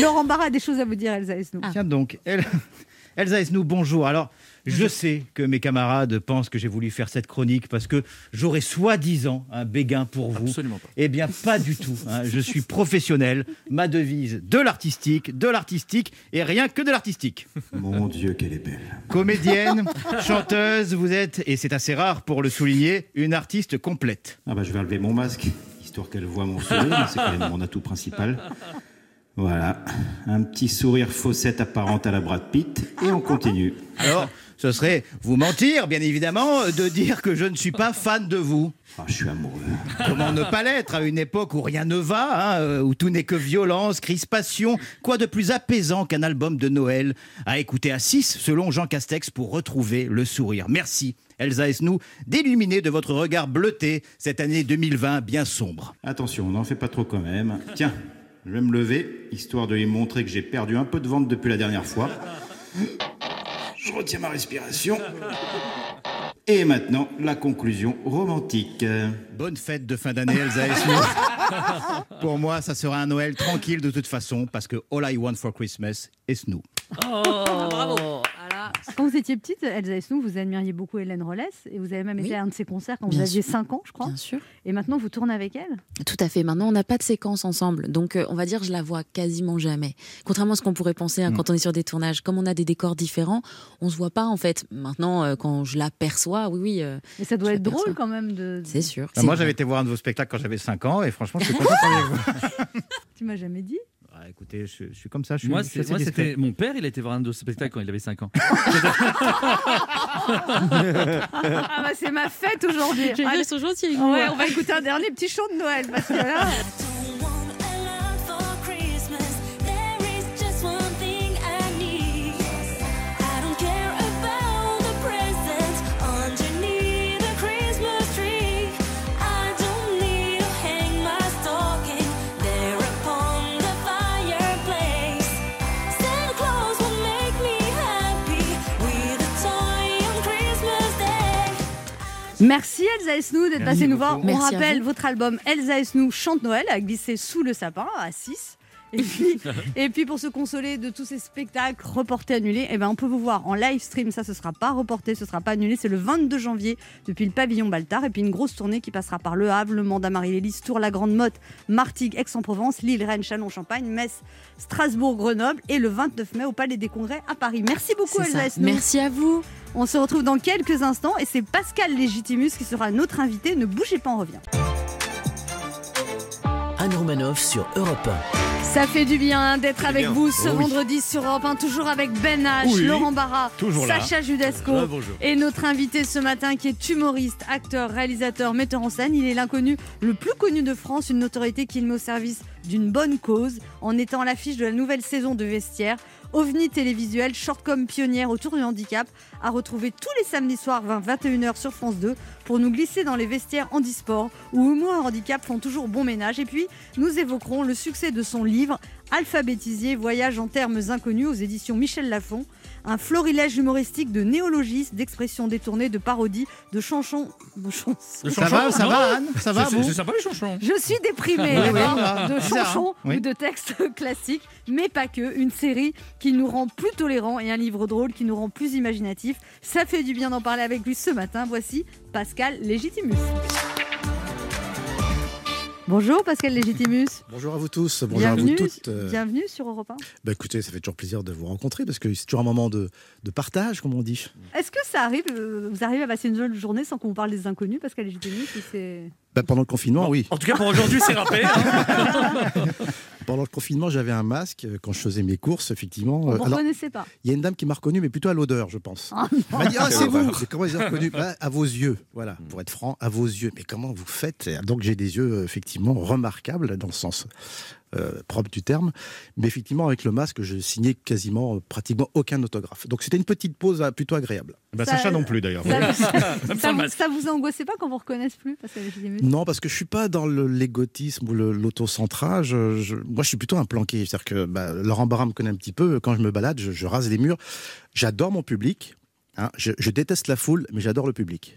Laurent Barra a des choses à vous dire Elsa Esnou. Tiens donc, El- Elsa Esnou, bonjour. Alors, je sais que mes camarades pensent que j'ai voulu faire cette chronique parce que j'aurais soi-disant un béguin pour vous. Absolument pas. Eh bien, pas du tout. hein. Je suis professionnel. Ma devise, de l'artistique, de l'artistique et rien que de l'artistique. Mon Dieu, qu'elle est belle. Comédienne, chanteuse, vous êtes, et c'est assez rare pour le souligner, une artiste complète. Ah bah je vais enlever mon masque, histoire qu'elle voit mon sourire, c'est quand même mon atout principal. Voilà, un petit sourire faussette apparente à la Brad Pitt, et on continue. Alors, ce serait vous mentir, bien évidemment, de dire que je ne suis pas fan de vous. Ah, je suis amoureux. Comment ne pas l'être à une époque où rien ne va, hein, euh, où tout n'est que violence, crispation Quoi de plus apaisant qu'un album de Noël à écouter à 6 selon Jean Castex pour retrouver le sourire Merci Elsa Esnou d'illuminer de votre regard bleuté cette année 2020 bien sombre. Attention, on n'en fait pas trop quand même. Tiens, je vais me lever, histoire de lui montrer que j'ai perdu un peu de vente depuis la dernière fois. Je retiens ma respiration. Et maintenant, la conclusion romantique. Bonne fête de fin d'année Elsa Esnou. Pour moi, ça sera un Noël tranquille de toute façon parce que All I Want for Christmas est Snou. Oh, bravo. Quand vous étiez petite, Elsa Esnou, vous admiriez beaucoup Hélène Rollès et vous avez même été à un de ses concerts quand vous aviez sûr. 5 ans, je crois. Bien sûr. Et maintenant, vous tournez avec elle? Tout à fait. Maintenant, on n'a pas de séquence ensemble. Donc, euh, on va dire, je la vois quasiment jamais. Contrairement à ce qu'on pourrait penser hein, Mm. quand on est sur des tournages. Comme on a des décors différents, on se voit pas, en fait. Maintenant, euh, quand je l'aperçois, oui, oui. euh, Mais ça doit être drôle quand même de. C'est sûr. Bah, moi, j'avais été voir un de vos spectacles quand j'avais 5 ans et franchement, je suis content avec vous. Tu m'as jamais dit Ah, écoutez, je, je suis comme ça. Je suis, Moi, je suis moi, c'était mon père, il a été voir un de ses spectacles quand il avait 5 ans. Ah bah c'est ma fête aujourd'hui. J'ai vu Allez. son gentil. Ouais, on va écouter un dernier petit chant de Noël parce que là. Elsa Esnou d'être passée nous voir. On à rappelle votre album Elsa Esnou chante Noël a glissé sous le sapin à 6. Et puis, et puis pour se consoler de tous ces spectacles reportés, annulés, eh ben on peut vous voir en live stream. Ça, ce sera pas reporté, ce sera pas annulé. C'est le 22 janvier depuis le pavillon Baltard. Et puis une grosse tournée qui passera par Le Havre, Le Mans, Marie-Lélis, Tours, La Grande Motte, Martigues, Aix-en-Provence, Lille, Rennes, Chalon, Champagne, Metz, Strasbourg, Grenoble et le 29 mai au Palais des Congrès à Paris. Merci beaucoup Elsa. Merci à vous. On se retrouve dans quelques instants et c'est Pascal Légitimus qui sera notre invité. Ne bougez pas, on revient. Anne Romanoff sur Europe Ça fait du bien d'être avec bien. vous ce Oh oui. vendredi sur Europe 1, toujours avec Ben H, Oui. Laurent Barra, là. Sacha Judasco Ah, et notre invité ce matin qui est humoriste, acteur, réalisateur, metteur en scène. Il est l'inconnu le plus connu de France, une notoriété qu'il met au service d'une bonne cause en étant à l'affiche de la nouvelle saison de Vestiaire. OVNI télévisuel, shortcom pionnière autour du handicap, à retrouver tous les samedis soirs 20-21h sur France 2 pour nous glisser dans les vestiaires handisport où humour et handicap font toujours bon ménage. Et puis, nous évoquerons le succès de son livre Alphabétisé, voyage en termes inconnus aux éditions Michel Lafon. Un florilège humoristique de néologismes, d'expressions détournées, de parodies, de chansons. De chansons. Ça va, ça va, Anne? Ça va, C'est- vous? C'est sympa les chansons. Je suis déprimée, Oui, oui, d'accord ah, de bizarre, chansons hein. Oui. ou de textes classiques, mais pas que. Une série qui nous rend plus tolérants et un livre drôle qui nous rend plus imaginatifs. Ça fait du bien d'en parler avec lui ce matin. Voici Pascal Légitimus. Bonjour Pascal Légitimus. Bonjour à vous tous, bonjour à Bienvenue, vous toutes. Euh, bienvenue sur Europe 1. bah écoutez, ça fait toujours plaisir de vous rencontrer parce que c'est toujours un moment de, de partage, comme on dit. Est-ce que ça arrive, euh, vous arrivez à passer une seule journée sans qu'on vous parle des inconnus, Pascal Légitimus ou c'est... Bah, pendant le confinement, oui. En tout cas, pour aujourd'hui, c'est râpé. hein. Pendant le confinement, j'avais un masque euh, quand je faisais mes courses, effectivement. On Euh, ne alors, reconnaissait pas. il y a une dame qui m'a reconnu, mais plutôt à l'odeur, je pense. Ah, Elle m'a dit Ah, c'est vous Mais Comment ils ont reconnu? Bah, À vos yeux, voilà, pour être franc, à vos yeux. Mais comment vous faites? Donc j'ai des yeux, euh, effectivement, remarquables, dans le sens euh, propre du terme. Mais effectivement, avec le masque, je signais quasiment, euh, pratiquement aucun autographe. Donc c'était une petite pause euh, plutôt agréable. Bah, Ça- Sacha non plus d'ailleurs. Ça, ça, vous, ça vous angoissait pas quand vous reconnaissez plus, Pascal Non, parce que je suis pas dans l'égotisme ou l'autocentrage. Moi, je suis plutôt un planqué. C'est-à-dire que bah, Laurent Barra me connaît un petit peu. Quand je me balade, je, je rase les murs. J'adore mon public. hein. Je, je déteste la foule, mais j'adore le public.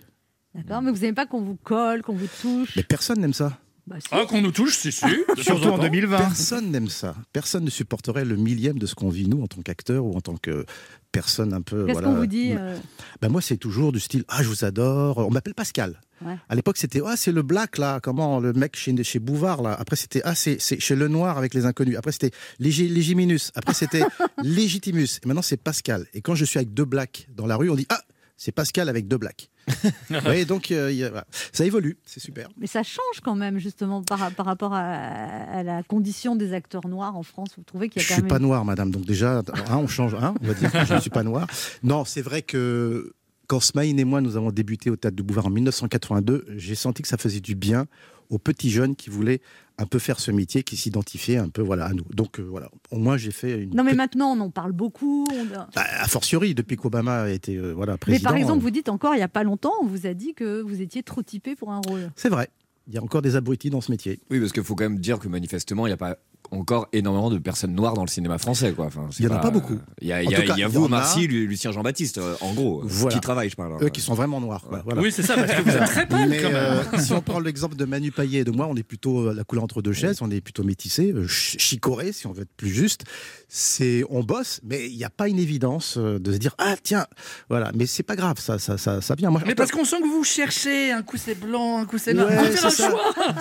D'accord, mais vous n'aimez pas qu'on vous colle, qu'on vous touche? Mais personne n'aime ça. Bah, si. Ah, qu'on nous touche, si, temps Surtout en temps. 2020. Personne n'aime ça. Personne ne supporterait le millième de ce qu'on vit nous en tant qu'acteur ou en tant que personne un peu. Qu'est-ce voilà. qu'on vous dit euh, Bah, moi, c'est toujours du style Ah, je vous adore. On m'appelle Pascal. Ouais. À l'époque, c'était Ah, c'est le black, là. Comment Le mec chez, chez Bouvard, là. Après, c'était Ah, c'est c'est chez Le Noir avec les inconnus. Après, c'était Légi- Légiminus. Après, c'était Légitimus. Et maintenant, c'est Pascal. Et quand je suis avec deux blacks dans la rue, on dit Ah, c'est Pascal avec deux blacks. oui, donc, euh, y a- ça évolue. C'est super. Mais ça change quand même, justement, par, par rapport à, à la condition des acteurs noirs en France. Vous trouvez qu'il y Je a suis quand pas noir, madame. Donc déjà, hein, on change. hein, on va dire que je ne suis pas noir. Non, c'est vrai que quand Smaïn et moi, nous avons débuté au Théâtre de Bouvard en 1982, j'ai senti que ça faisait du bien aux petits jeunes qui voulaient un peu faire ce métier, qui s'identifiaient un peu voilà, à nous. Donc euh, voilà, au moins j'ai fait une... Non, mais maintenant, on en parle beaucoup. on- Bah, a fortiori, depuis qu'Obama a été euh, voilà, Mais président. par exemple, euh, vous dites encore, il n'y a pas longtemps, on vous a dit que vous étiez trop typé pour un rôle. C'est vrai. Il y a encore des abrutis dans ce métier. Oui, parce qu'il faut quand même dire que manifestement, il n'y a pas encore énormément de personnes noires dans le cinéma français. Quoi. Enfin, Il y en a pas beaucoup. Il y a, En il y a- tout cas, il y a il y vous, a. Lu- Lucien Jean-Baptiste, euh, en gros, euh, Voilà. qui travaillent, je parle. Eux qui sont vraiment noirs. quoi, voilà. Oui, c'est ça, parce que vous êtes très pâle Mais, quand même. euh, si on prend l'exemple de Manu Payet et de moi, on est plutôt la couleur entre deux chaises, on est plutôt métissés, euh, ch- chicorés, si on veut être plus juste. C'est, on bosse, mais il n'y a pas une évidence de se dire ah tiens, voilà. Mais c'est pas grave, ça, ça, ça, ça vient. Moi, Mais parce qu'on sent que vous cherchez, un coup c'est blanc, un coup c'est noir. Ouais.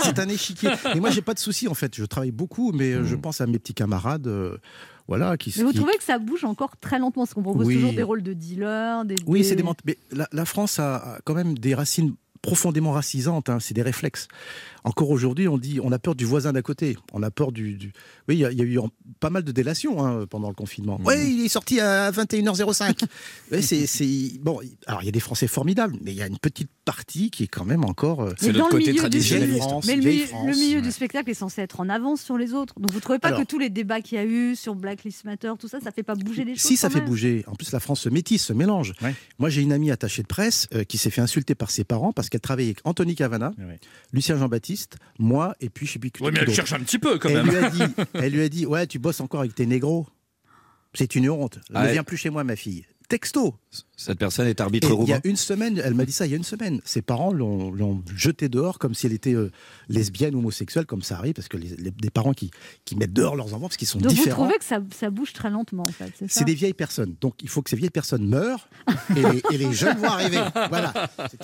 C'est un échiquier. Et moi, j'ai pas de souci en fait. Je travaille beaucoup, mais euh, je pense à mes petits camarades, euh, voilà, qui. Mais vous qui- trouvez que ça bouge encore très lentement Parce qu'on propose Oui. toujours des rôles de dealer, des. Oui, des- c'est des Mais la, la France a, a quand même des racines profondément racisantes. hein, c'est des réflexes. Encore aujourd'hui, on dit, on a peur du voisin d'à côté. On a peur du. du- Oui, il y, a- il y a eu en- pas mal de délations hein, pendant le confinement. Oui, il est sorti à 21h05. Oui, c'est, c'est- bon. Alors, il y a des Français formidables, mais il y a une petite partie qui est quand même encore. euh, Mais dans le milieu du- France, Mais le, milieu- France. le milieu du spectacle est censé être en avance sur les autres. Donc vous trouvez pas Alors- que tous les débats qu'il y a eu sur Black Lives Matter, tout ça, ça fait pas bouger les choses Si ça fait bouger. En plus, la France se métisse, se mélange. Moi, j'ai une amie attachée de presse euh, qui s'est fait insulter par ses parents parce qu'elle travaillait avec Anthony Cavana, Lucien Jean-Baptiste, moi, et puis je sais plus Ouais, mais elle cherche un petit peu, quand elle même. Lui a dit, elle lui a dit Ouais, tu bosses encore avec tes négros. C'est une honte. Ne Ah, viens plus chez moi, ma fille. Texto. Cette personne est arbitre Et il y a roumain. une semaine, elle m'a dit ça il y a une semaine. Ses parents l'ont jetée dehors comme si elle était euh, lesbienne ou homosexuelle, comme ça arrive, parce que les, les- des parents qui, qui mettent dehors leurs enfants parce qu'ils sont Donc vous différents. trouvez que ça, ça bouge très lentement en fait, c'est des vieilles personnes. Donc il faut que ces vieilles personnes meurent et les, et les jeunes vont arriver. Voilà.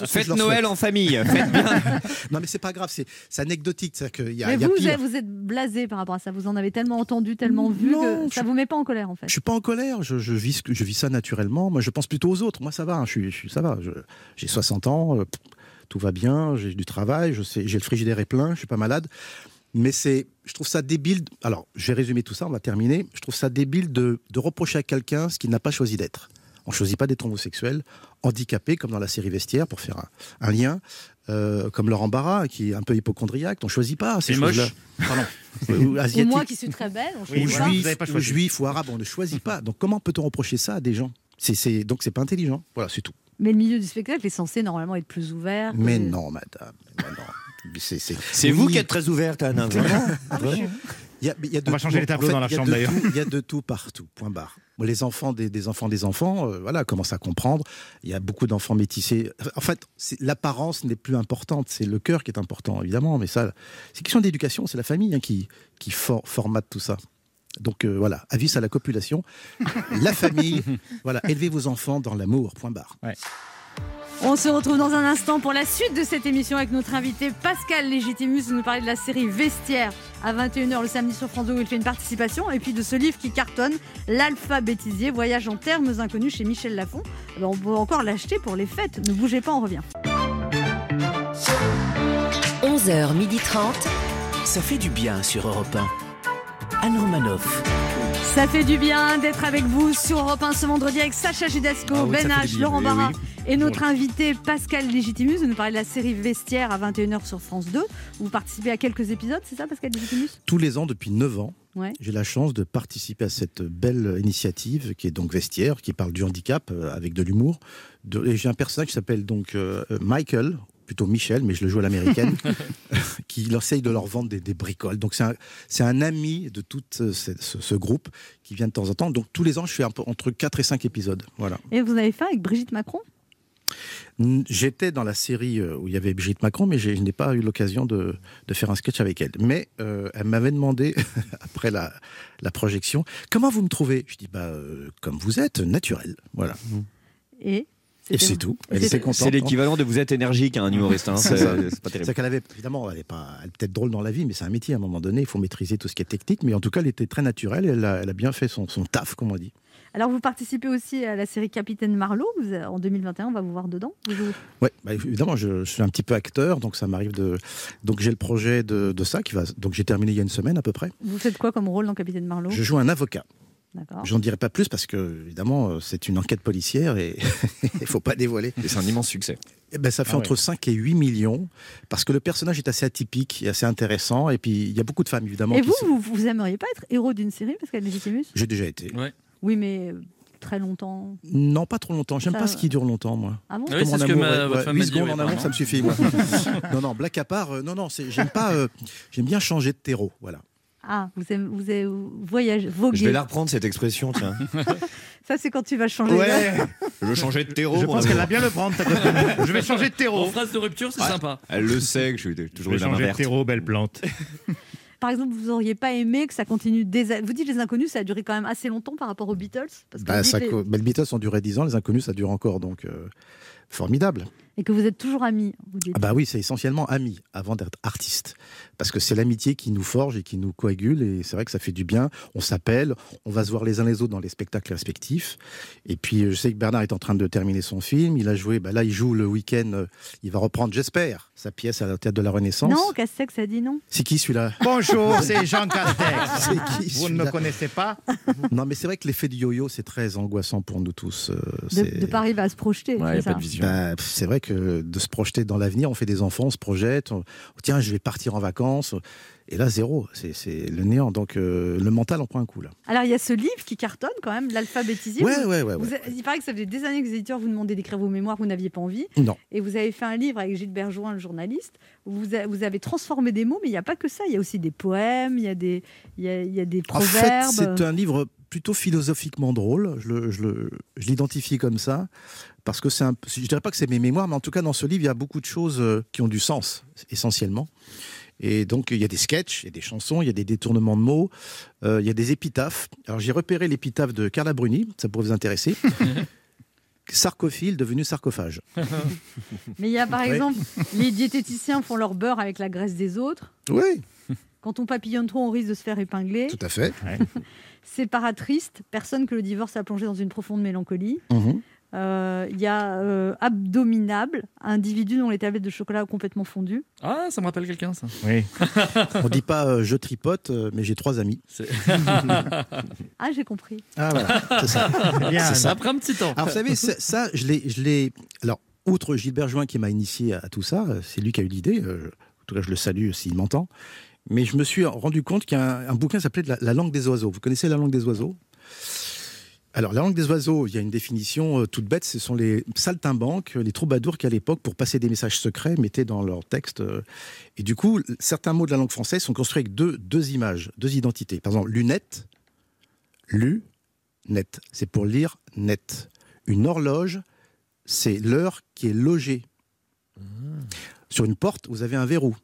Faites je Noël en famille, faites bien. non mais c'est pas grave, c'est c'est anecdotique. Y a, Mais il y a vous, pire. êtes, vous êtes blasé par rapport à ça. Vous en avez tellement entendu, tellement vu Non, que ça vous met pas en colère en fait. Je suis pas en colère, je, je vis, je vis ça naturellement. Moi, je pense plutôt aux autres. Moi, ça va, hein, je suis, je suis- ça va. J'ai 60 ans, euh, tout va bien, j'ai du travail, je sais, j'ai le frigidaire est plein, je suis pas malade. Mais c'est, je trouve ça débile. Alors, je vais résumer tout ça, on va terminer. Je trouve ça débile de, de reprocher à quelqu'un ce qu'il n'a pas choisi d'être. On choisit pas d'être homosexuel, handicapé, comme dans la série Vestiaire, pour faire un, un lien, euh, comme Laurent Barra, qui est un peu hypochondriaque. On choisit pas ces choses-là. Pardon. Ou moi qui suis très belle, on ou choisit pas. juif, ou juif ou arabe, on ne choisit pas. Donc comment peut-on reprocher ça à des gens? C'est, c'est, Donc c'est pas intelligent. Voilà, c'est tout. Mais le milieu du spectacle est censé normalement être plus ouvert. que- Mais non, madame. mais non. C'est, c'est... C'est vous qui êtes très ouverte, Anne. hein, vraiment. Vraiment. Il y a- il y a de On va changer tout. les tableaux En fait, dans la chambre, d'ailleurs. tout- Il y a de tout partout. Point barre. Les enfants des, des enfants des enfants, euh, voilà, commencent à comprendre. Il y a beaucoup d'enfants métissés. En fait, c'est- l'apparence n'est plus importante. C'est le cœur qui est important, évidemment. Mais ça, c'est une question d'éducation. C'est la famille hein, qui, qui for- formate tout ça. Donc euh, voilà, avis à la copulation, la famille, voilà, élevez vos enfants dans l'amour, point barre. On se retrouve dans un instant pour la suite de cette émission avec notre invité Pascal Légitimus. Il nous parlait de la série Vestiaire à 21h le samedi sur France 2 où il fait une participation. Et puis de ce livre qui cartonne, L'Alpha Bêtisier, Voyage en termes inconnus chez Michel Lafon. Eh ben, on peut encore l'acheter pour les fêtes. Ne bougez pas, on revient. 11h30. Ça fait du bien sur Europe 1. Anne Romanoff. Ça fait du bien d'être avec vous sur Europe 1 ce vendredi avec Sacha Judasco, Ah oui, Ben H, bien, Laurent oui, Barra oui. et notre invité Pascal Légitimus. Vous nous parlez de la série Vestiaire à 21h sur France 2. Vous participez à quelques épisodes, c'est ça Pascal Légitimus? Tous les ans, depuis 9 ans, Ouais. j'ai la chance de participer à cette belle initiative qui est donc Vestiaire, qui parle du handicap euh, avec de l'humour. J'ai un personnage qui s'appelle donc euh, Michael, plutôt Michel, mais je le joue à l'américaine, qui leur essaye de leur vendre des, des bricoles. Donc c'est un, c'est un ami de tout euh, ce, ce- ce groupe qui vient de temps en temps. Donc tous les ans, je fais un peu entre 4 et 5 épisodes. Voilà. Et vous avez fait avec Brigitte Macron? J'étais dans la série euh, où il y avait Brigitte Macron, mais je n'ai pas eu l'occasion de, de faire un sketch avec elle. Mais euh, elle m'avait demandé, après la, la projection, comment vous me trouvez? Je dis, bah, euh, comme vous êtes, naturel. Voilà. Et? Et c'est tout. Elle C'est- était contente. C'est l'équivalent de vous êtes énergique à un humoriste. hein. C'est pas terrible. C'est qu'elle avait, évidemment, elle est pas, elle est peut-être drôle dans la vie, mais c'est un métier à un moment donné. Il faut maîtriser tout ce qui est technique. Mais en tout cas, elle était très naturelle. Elle a, elle a bien fait son, son taf, comme on dit. Alors vous participez aussi à la série Capitaine Marlowe. Vous- en 2021, on va vous voir dedans. Vous Ouais, bah, évidemment, je, je suis un petit peu acteur, donc ça m'arrive de. Donc j'ai le projet de, de ça qui va. Donc j'ai terminé il y a une semaine à peu près. Vous faites quoi comme rôle dans Capitaine Marlowe? Je joue un avocat. D'accord. J'en dirai pas plus parce que, évidemment, euh, c'est une enquête policière et il faut pas dévoiler. Et c'est un immense succès. Eh ben, ça fait Ah entre ouais. 5 et 8 millions parce que le personnage est assez atypique et assez intéressant. Et puis, il y a beaucoup de femmes, évidemment. Et vous, sont- vous, vous aimeriez pas être héros d'une série, Pascal Légitimus J'ai déjà été. Oui, mais euh, très longtemps. Non, pas trop longtemps. J'aime Ça pas ce qui dure longtemps, moi. Ah bon? Oui, Comme c'est ce que amour, ma- ouais, votre ouais, femme huit m'a dit, secondes oui, en amour, ça me suffit. moi. non, non, blague à part, euh, non, non, c'est- j'aime pas. euh, j'aime bien changer de terreau, voilà. Ah, vous aimez, vous aimez voguer. Je vais la reprendre cette expression, tiens. Ça, c'est quand tu vas changer. Ouais. Je veux changer de terreau. Je pense qu'elle va bien le prendre. Je vais changer de terreau. En phrase de rupture, c'est Ouais. sympa. Elle le sait que je suis toujours Je vais changer de terreau, belle plante. Par exemple, vous auriez pas aimé que ça continue des a- Vous dites les inconnus, ça a duré quand même assez longtemps par rapport aux Beatles parce que, Bah, vous dites ça les- co- bah, les Beatles ont duré 10 ans, les inconnus, ça dure encore. Donc, euh, formidable. et que vous êtes toujours amis. Vous dites. Ah bah oui, c'est essentiellement amis avant d'être artiste. Parce que c'est l'amitié qui nous forge et qui nous coagule. Et c'est vrai que ça fait du bien. On s'appelle, on va se voir les uns les autres dans les spectacles respectifs. Et puis, euh, je sais que Bernard est en train de terminer son film. Il a joué, bah là, il joue le week-end. euh, Il va reprendre, j'espère, sa pièce à la Théâtre de la Renaissance. non, Castex a dit non. C'est qui celui-là? Bonjour, c'est Jean Castex. C'est qui Vous ne me connaissez pas? Non, mais c'est vrai que l'effet du yo-yo, c'est très angoissant pour nous tous. euh, De, de pas arriver à se projeter. Ouais, c'est. Bah, c'est vrai que de se projeter dans l'avenir, on fait des enfants, on se projette, on- tiens, je vais partir en vacances. Et là, zéro, c'est le néant. Donc, euh, le mental en prend un coup, là. Alors, il y a ce livre qui cartonne quand même, l'alphabétisme. Ouais, ouais, ouais, ouais. a- il paraît que ça faisait des années que les éditeurs vous demandaient d'écrire vos mémoires, vous n'aviez pas envie. Non. Et vous avez fait un livre avec Gilbert Jouin, le journaliste, vous, a- vous avez transformé des mots, mais il n'y a pas que ça. Il y a aussi des poèmes, il y a des, il y a, il y a des En fait, proverbes. c'est un livre plutôt philosophiquement drôle. Je le- je le- je l'identifie comme ça. Parce que c'est un. Je dirais pas que c'est mes mémoires, mais en tout cas, dans ce livre, il y a beaucoup de choses euh, qui ont du sens, essentiellement. Et donc, il y a des sketchs, il y a des chansons, il y a des détournements de mots, euh, il y a des épitaphes. Alors, j'ai repéré l'épitaphe de Carla Bruni, ça pourrait vous intéresser. Sarcophile devenu sarcophage. Mais il y a par Oui. exemple, les diététiciens font leur beurre avec la graisse des autres. Oui, Quand on papillonne trop, on risque de se faire épingler. tout à fait. Séparatriste, personne que le divorce a plongé dans une profonde mélancolie. Mhm. Euh, Il y a euh, abdominable, individu dont les tablettes de chocolat ont complètement fondu. Ah, ça me rappelle quelqu'un, ça. Oui. On dit pas euh, je tripote, euh, mais j'ai trois amis. Ah, j'ai compris. Ah voilà, c'est ça. C'est bien. Ça. Après un petit temps. Alors, vous savez, c'est- ça, je l'ai, je l'ai. Alors, outre Gilbert Join qui m'a initié à, à tout ça, c'est lui qui a eu l'idée. euh, en tout cas, je le salue s'il m'entend. Mais je me suis rendu compte qu'il y a un, un bouquin qui s'appelait la, La langue des oiseaux. Vous connaissez la langue des oiseaux? Alors, la langue des oiseaux, il y a une définition euh, toute bête, ce sont les saltimbanques, les troubadours qui, à l'époque, pour passer des messages secrets, mettaient dans leur texte. euh, et du coup, certains mots de la langue française sont construits avec deux, deux images, deux identités. Par exemple, lunette, lu, net. C'est pour lire net. Une horloge, c'est l'heure qui est logée. Sur une porte, vous avez un verrou.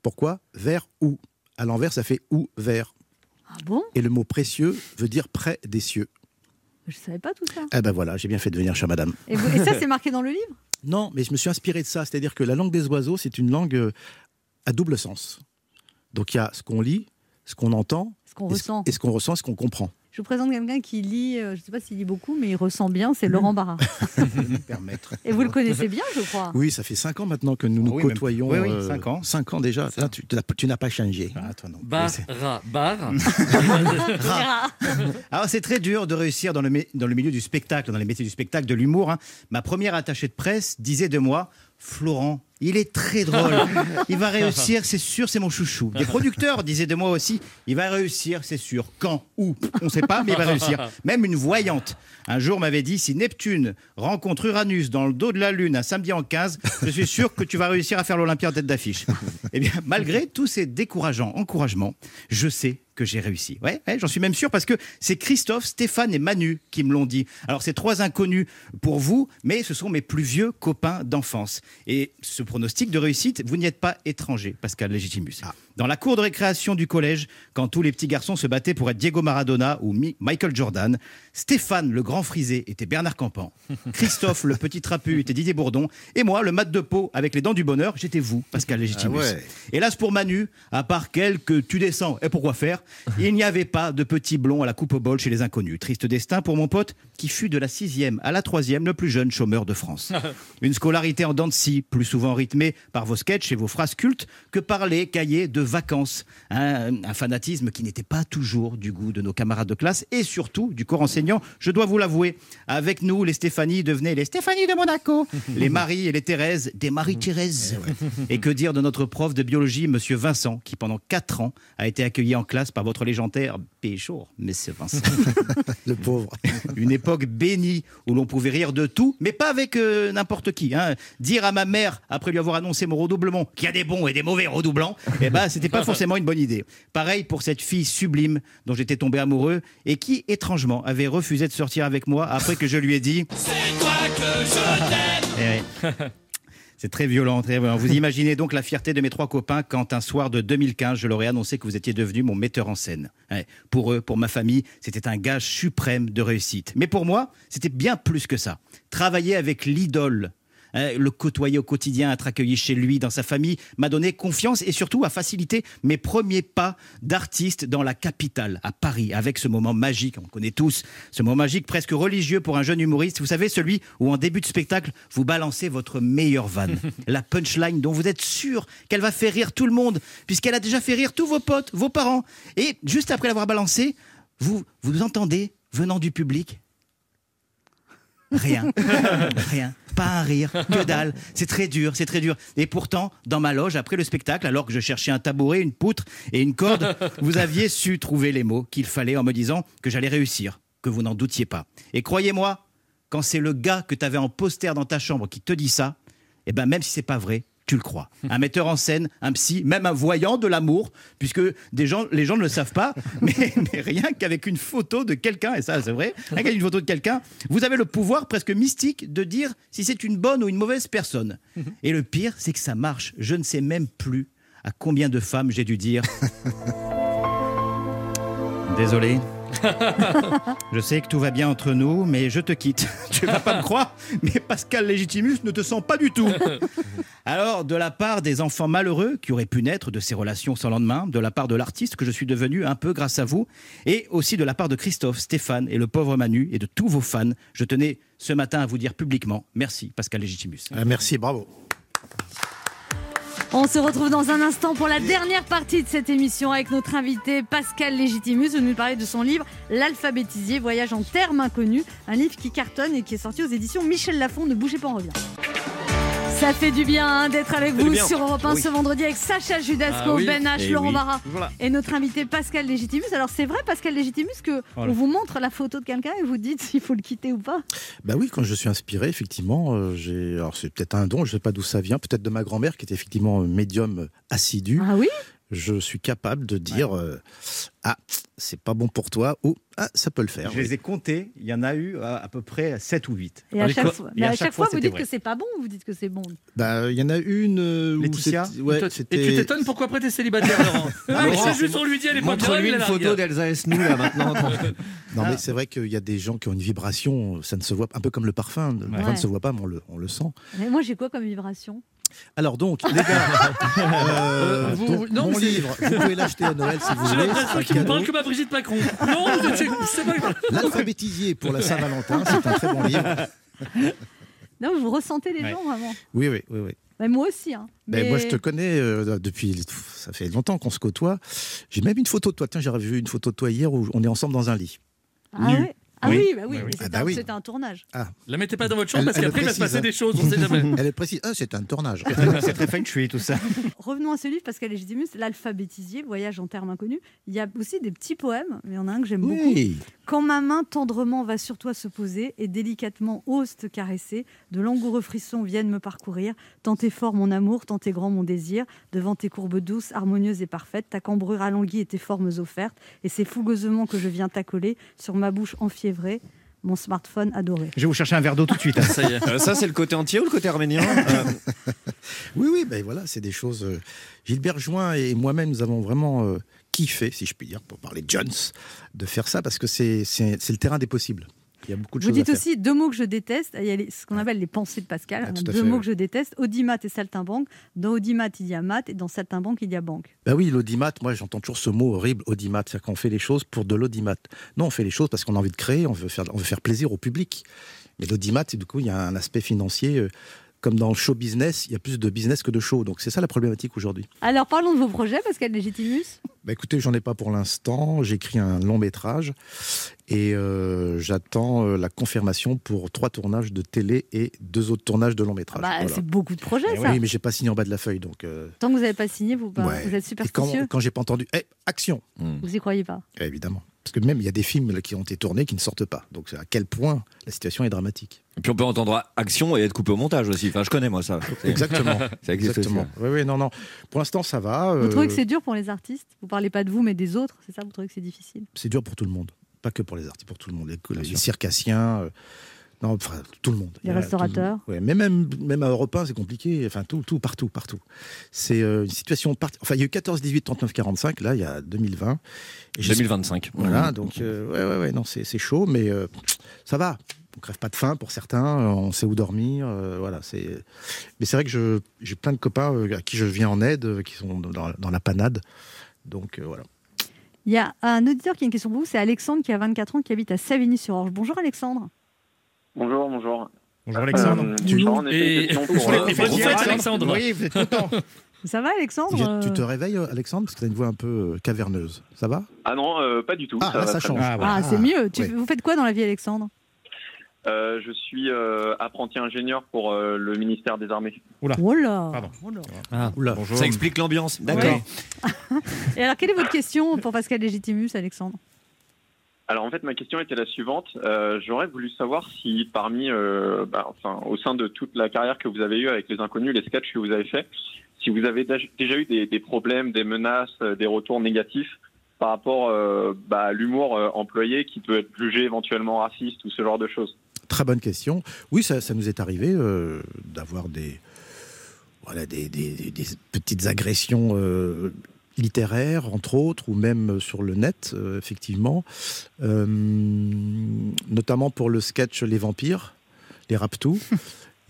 Pourquoi? Vers ou. À l'envers, ça fait ou vers. Ah bon? Et le mot précieux veut dire près des cieux. Je savais pas tout ça. Eh ben voilà, j'ai bien fait de venir, chère madame. Et, vous- et ça, c'est marqué dans le livre? Non, mais je me suis inspiré de ça. C'est-à-dire que la langue des oiseaux, c'est une langue euh, à double sens. Donc il y a ce qu'on lit, ce qu'on entend, Ce qu'on ressent. et ce qu'on ressent, ce qu'on comprend. Je vous présente quelqu'un qui lit, euh, je ne sais pas s'il lit beaucoup, mais il ressent bien, c'est Laurent Barra. Permettre. Et vous le connaissez bien, je crois. Oui, ça fait cinq ans maintenant que nous nous Ah oui, même- côtoyons. oui, oui, euh, cinq ans. Cinq ans déjà. Là, tu tu n'as pas changé. Ah, toi non. Bar, Oui, c'est- ra, bar. Alors c'est très dur de réussir dans le, mé- dans le milieu du spectacle, dans les métiers du spectacle, de l'humour. hein. Ma première attachée de presse disait de moi, Florent, il est très drôle, il va réussir, c'est sûr, c'est mon chouchou. Des producteurs disaient de moi aussi, il va réussir, c'est sûr. Quand, où, on ne sait pas, mais il va réussir. Même une voyante, un jour m'avait dit, si Neptune rencontre Uranus dans le dos de la Lune un samedi en 15, je suis sûr que tu vas réussir à faire l'Olympia en tête d'affiche. Eh bien, malgré tous ces décourageants encouragements, je sais que j'ai réussi. Ouais, j'en suis même sûr parce que c'est Christophe, Stéphane et Manu qui me l'ont dit. Alors, c'est trois inconnus pour vous, mais ce sont mes plus vieux copains d'enfance. Et ce pronostic de réussite, vous n'y êtes pas étranger, Pascal Légitimus. Dans la cour de récréation du collège, quand tous les petits garçons se battaient pour être Diego Maradona ou Mi- Michael Jordan, Stéphane, le grand frisé, était Bernard Campan. Christophe, le petit trapu, était Didier Bourdon. Et moi, le mat de peau avec les dents du bonheur, j'étais vous, Pascal Légitimus. Ah ouais. Hélas pour Manu, à part quelques tu descends et pourquoi faire, il n'y avait pas de petit blond à la coupe au bol chez les inconnus. Triste destin pour mon pote qui fut de la sixième à la troisième le plus jeune chômeur de France. Une scolarité en dents de scie, plus souvent rythmée par vos sketchs et vos phrases cultes que par les cahiers de vacances. Un, un fanatisme qui n'était pas toujours du goût de nos camarades de classe et surtout du corps enseignant, je dois vous l'avouer. Avec nous, les Stéphanie devenaient les Stéphanie de Monaco, les Marie et les Thérèse des Marie-Thérèse. Et que dire de notre prof de biologie, monsieur Vincent, qui pendant 4 ans a été accueilli en classe par votre légendaire pécho, monsieur Vincent. Le pauvre. Une époque bénie où l'on pouvait rire de tout, mais pas avec euh, n'importe qui. hein. Dire à ma mère, après lui avoir annoncé mon redoublement, qu'il y a des bons et des mauvais redoublants, eh ben, c'était pas forcément une bonne idée. Pareil pour cette fille sublime dont j'étais tombé amoureux et qui, étrangement, avait refusé de sortir avec moi après que je lui ai dit. C'est toi que je t'aime. C'est très violent, très violent. Vous imaginez donc la fierté de mes trois copains quand un soir de 2015, je leur ai annoncé que vous étiez devenu mon metteur en scène. Ouais. Pour eux, pour ma famille, c'était un gage suprême de réussite. Mais pour moi, c'était bien plus que ça. Travailler avec l'idole. Hein, le côtoyer au quotidien, être accueilli chez lui, dans sa famille, m'a donné confiance et surtout a facilité mes premiers pas d'artiste dans la capitale, à Paris, avec ce moment magique, on connaît tous, ce moment magique presque religieux pour un jeune humoriste. Vous savez, celui où en début de spectacle, vous balancez votre meilleure vanne, la punchline dont vous êtes sûr qu'elle va faire rire tout le monde, puisqu'elle a déjà fait rire tous vos potes, vos parents. Et juste après l'avoir balancée, vous, vous entendez, venant du public, Rien. Rien. Pas un rire. Que dalle. C'est très dur, c'est très dur. Et pourtant, dans ma loge, après le spectacle, alors que je cherchais un tabouret, une poutre et une corde, vous aviez su trouver les mots qu'il fallait en me disant que j'allais réussir, que vous n'en doutiez pas. Et croyez-moi, quand c'est le gars que tu avais en poster dans ta chambre qui te dit ça, eh ben même si c'est pas vrai, tu le crois. Un metteur en scène, un psy, même un voyant de l'amour, puisque des gens, les gens ne le savent pas, mais, mais rien qu'avec une photo de quelqu'un, et ça c'est vrai, rien qu'avec une photo de quelqu'un, vous avez le pouvoir presque mystique de dire si c'est une bonne ou une mauvaise personne. Et le pire, c'est que ça marche. Je ne sais même plus à combien de femmes j'ai dû dire. Désolé. Je sais que tout va bien entre nous, mais je te quitte. Tu vas pas me croire, mais Pascal Légitimus ne te sent pas du tout. Alors, de la part des enfants malheureux qui auraient pu naître de ces relations sans lendemain, de la part de l'artiste que je suis devenu un peu grâce à vous, et aussi de la part de Christophe, Stéphane et le pauvre Manu, et de tous vos fans, je tenais ce matin à vous dire publiquement merci, Pascal Légitimus. Ah, merci, bravo. On se retrouve dans un instant pour la dernière partie de cette émission avec notre invité Pascal Légitimus. Vous nous parler de son livre L'alphabétisier, voyage en termes inconnus. Un livre qui cartonne et qui est sorti aux éditions Michel Lafon. Ne bougez pas, on revient. Ça fait du bien hein, d'être avec vous sur Europe 1 Oui. ce vendredi avec Sacha Judasco, Ah oui. Ben H, Eh Laurent oui. Barra Voilà. et notre invité Pascal Légitimus. Alors c'est vrai Pascal Légitimus que Voilà. on vous montre la photo de quelqu'un et vous dites s'il faut le quitter ou pas Bah oui, quand je suis inspiré, effectivement, euh, j'ai. Alors c'est peut-être un don, je sais pas d'où ça vient, peut-être de ma grand-mère qui était effectivement euh, médium euh, assidu. Ah oui? Je suis capable de dire euh, ah c'est pas bon pour toi ou ah ça peut le faire. Je les ai comptés, il y en a eu à, à peu près 7 ou 8. Et à chaque fois, mais à chaque fois, vous dites vrai. que c'est pas bon ou vous dites que c'est bon? Bah il y en a une euh, où Laetitia c'était- ouais, Et toi- c'était. Et tu t'étonnes pourquoi après t'es célibataire, Laurent? Ah, mais c'est juste on lui dit elle est pas bien, il une la photo d'Elsa Esnou là maintenant. Non mais c'est vrai qu'il y a des gens qui ont une vibration, ça ne se voit pas, un peu comme le parfum, le parfum ne se voit pas, mais on le, on le sent. Mais moi j'ai quoi comme vibration? Alors donc, les gars, euh, vous- donc, non, mon livre, vous pouvez l'acheter à Noël si vous J'ai voulez. l'impression qu'il me cadeau. parle comme à Brigitte Macron. Non, c'est pas L'alphabétisier pour la Saint-Valentin, c'est un très bon livre. Non, vous ressentez les Ouais. gens vraiment. Oui, oui, oui, oui. Mais moi aussi. Hein. Ben, Mais- moi, je te connais euh, depuis. Ça fait longtemps qu'on se côtoie. J'ai même une photo de toi. Tiens, j'ai vu une photo de toi hier où on est ensemble dans un lit. Ah Nu. ouais Ah Oui. oui, bah oui, Ah oui. Ah c'était bah un, c'était un tournage. La mettez pas dans votre chambre Elle- parce qu'après il va se passer des choses, on sait jamais. Elle est précise. Ah, c'est un tournage. C'est très feng shui tout ça. Revenons à ce livre, Pascal Légitimus, L'alphabétisier, voyage en termes inconnus. Il y a aussi des petits poèmes, mais il y en a un que j'aime Oui. beaucoup. Quand ma main tendrement va sur toi se poser et délicatement ose te caresser, de langoureux frissons viennent me parcourir. Tant est fort mon amour, tant est grand mon désir. Devant tes courbes douces, harmonieuses et parfaites, ta cambrure alanguie et tes formes offertes. Et c'est fougueusement que je viens t'accoler sur ma bouche enfiévrée, mon smartphone adoré. Je vais vous chercher un verre d'eau tout de suite. hein. Ça y est. Euh, ça, c'est le côté entier ou le côté arménien Euh, Oui, oui, ben voilà, c'est des choses. euh, Gilbert Join et moi-même, nous avons vraiment euh, kiffé, si je puis dire, pour parler de Jones, de faire ça parce que c'est le terrain des possibles. Il y a beaucoup de Vous choses à dites faire. aussi deux mots que je déteste. Il y a les- ce qu'on appelle les pensées de Pascal. Ah, tout deux fait, mots que je déteste audimat et saltimbanque. Dans audimat, il y a mat et dans saltimbanque, il y a banque. Bah oui, l'audimat, moi j'entends toujours ce mot horrible, audimat, c'est-à-dire qu'on fait les choses pour de l'audimat. Non, on fait les choses parce qu'on a envie de créer, on veut faire, on veut faire plaisir au public. Mais l'audimat, du coup, il y a un aspect financier. Comme dans le show business, il y a plus de business que de show. Donc c'est ça la problématique aujourd'hui. Alors parlons de vos projets, Pascal Légitimus. Bah écoutez, j'en ai pas pour l'instant. J'ai écrit un long métrage et euh, j'attends euh, la confirmation pour trois tournages de télé et deux autres tournages de long métrage. Bah, Voilà. C'est beaucoup de projets, Eh ça. Oui, mais j'ai pas signé en bas de la feuille, donc. euh, Tant que vous n'avez pas signé, vous, bah, ouais. vous êtes Et quand, superstitieux. quand j'ai pas entendu, eh, action, Vous y croyez pas évidemment. Parce que même il y a des films là, qui ont été tournés qui ne sortent pas. Donc à quel point la situation est dramatique. Et puis on peut entendre action et être coupé au montage aussi. Enfin, je connais moi ça. Exactement. ça existe aussi. Exactement. Oui, oui, non, non. Pour l'instant, ça va. Vous euh, trouvez que c'est dur pour les artistes? Vous parlez pas de vous, mais des autres, c'est ça? Vous trouvez que c'est difficile? C'est dur pour tout le monde. Pas que pour les artistes, pour tout le monde. Les, les circassiens, euh, non, enfin, tout le monde. Les restaurateurs. le- ouais, mais même, même à Europe 1, c'est compliqué. Enfin, tout, tout, partout, partout. C'est euh, une situation. part- Enfin, il y a eu 14, 18, 39, 45, là, il y a 2020. Et j'espère- 2025. Voilà, donc, euh, ouais, ouais, ouais, non, c'est c'est chaud, mais euh, ça va. On crève pas de faim pour certains, euh, on sait où dormir, euh, voilà. C'est. Mais c'est vrai que je- j'ai plein de copains à qui je viens en aide, qui sont dans, dans la panade. Donc euh, voilà. Il y a un auditeur qui a une question pour vous, c'est Alexandre qui a 24 ans, qui habite à Savigny-sur-Orge. Bonjour Alexandre. Bonjour, bonjour. Bonjour Alexandre. Euh, Tu- effet, Et- pour, euh, Alexandre Oui, vous êtes content. Ça va Alexandre Tu- Euh, Tu te réveilles, euh, Alexandre, parce que tu as une voix un peu caverneuse. Ça va? Ah non, euh, pas du tout. Ah, ça là, change. Ah, voilà. Ah, c'est mieux. Tu- Ouais. Vous faites quoi dans la vie Alexandre? Euh, je suis euh, apprenti ingénieur pour euh, le ministère des Armées. Oh là Pardon. Oh là. Ah, Oula. Ça explique l'ambiance. D'accord. Et alors, quelle est votre question pour Pascal Légitimus, Alexandre? Alors en fait, ma question était la suivante. Euh, J'aurais voulu savoir si parmi, euh, bah, enfin, au sein de toute la carrière que vous avez eue avec les inconnus, les sketchs que vous avez faits, si vous avez déjà eu des, problèmes, des menaces, euh, des retours négatifs par rapport bah, à l'humour employé qui peut être jugé éventuellement raciste ou ce genre de choses? Très bonne question. Oui, ça, nous est arrivé d'avoir des, voilà, des, petites agressions littéraires, entre autres, ou même sur le net, euh, effectivement. Euh, notamment pour le sketch Les Vampires, les Raptous.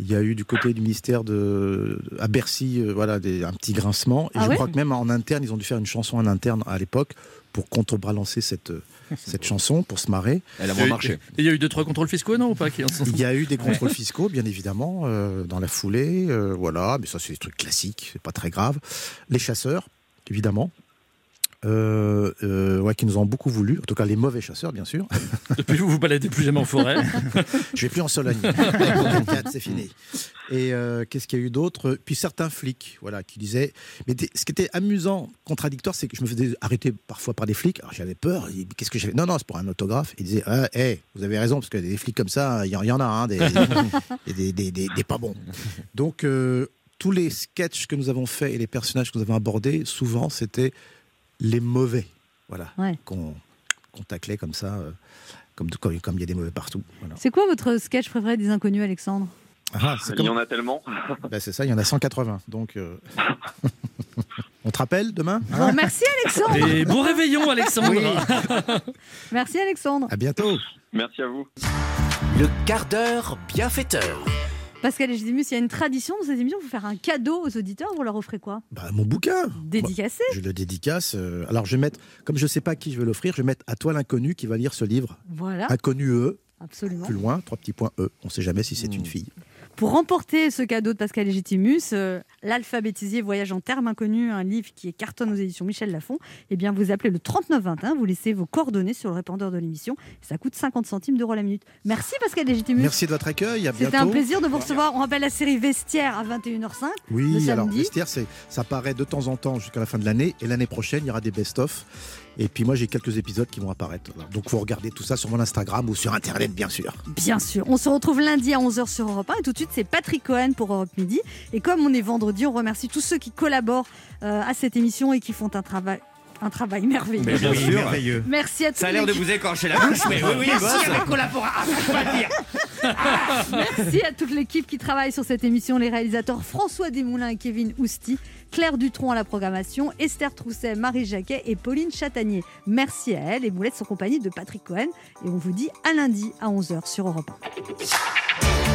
Il y a eu du côté du ministère de, à Bercy euh, voilà, des- un petit grincement. Et Ah je ouais crois que même en interne, ils ont dû faire une chanson en interne à l'époque pour contrebalancer cette, cette chanson, pour se marrer. Elle a moins marché. Il y a eu deux trois contrôles fiscaux, non ou pas qui en sont- Il y a eu des contrôles fiscaux, bien évidemment, euh, dans la foulée. euh, voilà, mais ça, c'est des trucs classiques, c'est pas très grave. Les chasseurs, évidemment. Euh, euh, ouais, qui nous ont beaucoup voulu, en tout cas les mauvais chasseurs, bien sûr. Depuis vous vous baladez plus jamais en forêt. Je vais plus en Sologne. Avec mon 24, c'est fini. Et euh, qu'est-ce qu'il y a eu d'autre? Puis certains flics, voilà, qui disaient. Mais ce qui était amusant, contradictoire, c'est que je me faisais arrêter parfois par des flics. Alors j'avais peur. Qu'est-ce que j'avais? Non, non, c'est pour un autographe. Ils disaient, ah, hey, vous avez raison, parce que des flics comme ça, il y, en- a, hein, des, des, pas bons. Donc tous les sketchs que nous avons faits et les personnages que nous avons abordés, souvent, c'était les mauvais, voilà, Ouais. qu'on qu'on taclait comme ça, euh, comme comme comme il y a des mauvais partout. Voilà. C'est quoi votre sketch préféré des inconnus, Alexandre? Ah, c'est Il comme- y en a tellement. Bah, c'est ça, il y en a 180. Donc, euh, on te rappelle demain? Hein? Bon, Merci Alexandre Et bon réveillon, Alexandre. Oui. Merci Alexandre À bientôt. Merci à vous. Le quart d'heure bienfaiteur. Pascal Légitimus, il y a une tradition dans cette émission, vous faire un cadeau aux auditeurs, vous leur offrez quoi? Bah, mon bouquin. Dédicacé Je le dédicace. euh, alors, je vais mettre, comme je ne sais pas à qui je vais l'offrir, je vais mettre à toi l'inconnu qui va lire ce livre. Voilà, Inconnu E, absolument. plus loin, trois petits points E. On ne sait jamais si c'est une fille. Pour remporter ce cadeau de Pascal Légitimus, euh, l'alphabétisier voyage en termes inconnus, un livre qui est cartonne aux éditions Michel Lafon, eh bien vous appelez le 3921, vous laissez vos coordonnées sur le répondeur de l'émission, ça coûte 50 centimes d'euros la minute. Merci Pascal Légitimus. Merci de votre accueil. C'était un plaisir de vous recevoir. On rappelle la série Vestiaire à 21h05. le Oui, alors samedi. Vestiaire, ça paraît de temps en temps jusqu'à la fin de l'année. Et l'année prochaine, il y aura des best-of. Et puis moi, j'ai quelques épisodes qui vont apparaître. Voilà. Donc, vous regardez tout ça sur mon Instagram ou sur Internet, bien sûr. Bien sûr. On se retrouve lundi à 11h sur Europe 1 et tout de suite c'est Patrick Cohen pour Europe Midi. Et comme on est vendredi, on remercie tous ceux qui collaborent euh, à cette émission et qui font un travail, un travail merveilleux. Mais bien Oui, sûr. merveilleux. Merci à tous. Ça a l'air de vous écorcher la bouche, mais oui, oui, boss. Merci à toute l'équipe qui travaille sur cette émission, les réalisateurs François Desmoulins et Kevin Ousti, Claire Dutronc à la programmation, Esther Trousset, Marie Jacquet et Pauline Chatanier. Merci à elle et Moulette en compagnie de Patrick Cohen. Et on vous dit à lundi à 11h sur Europe 1.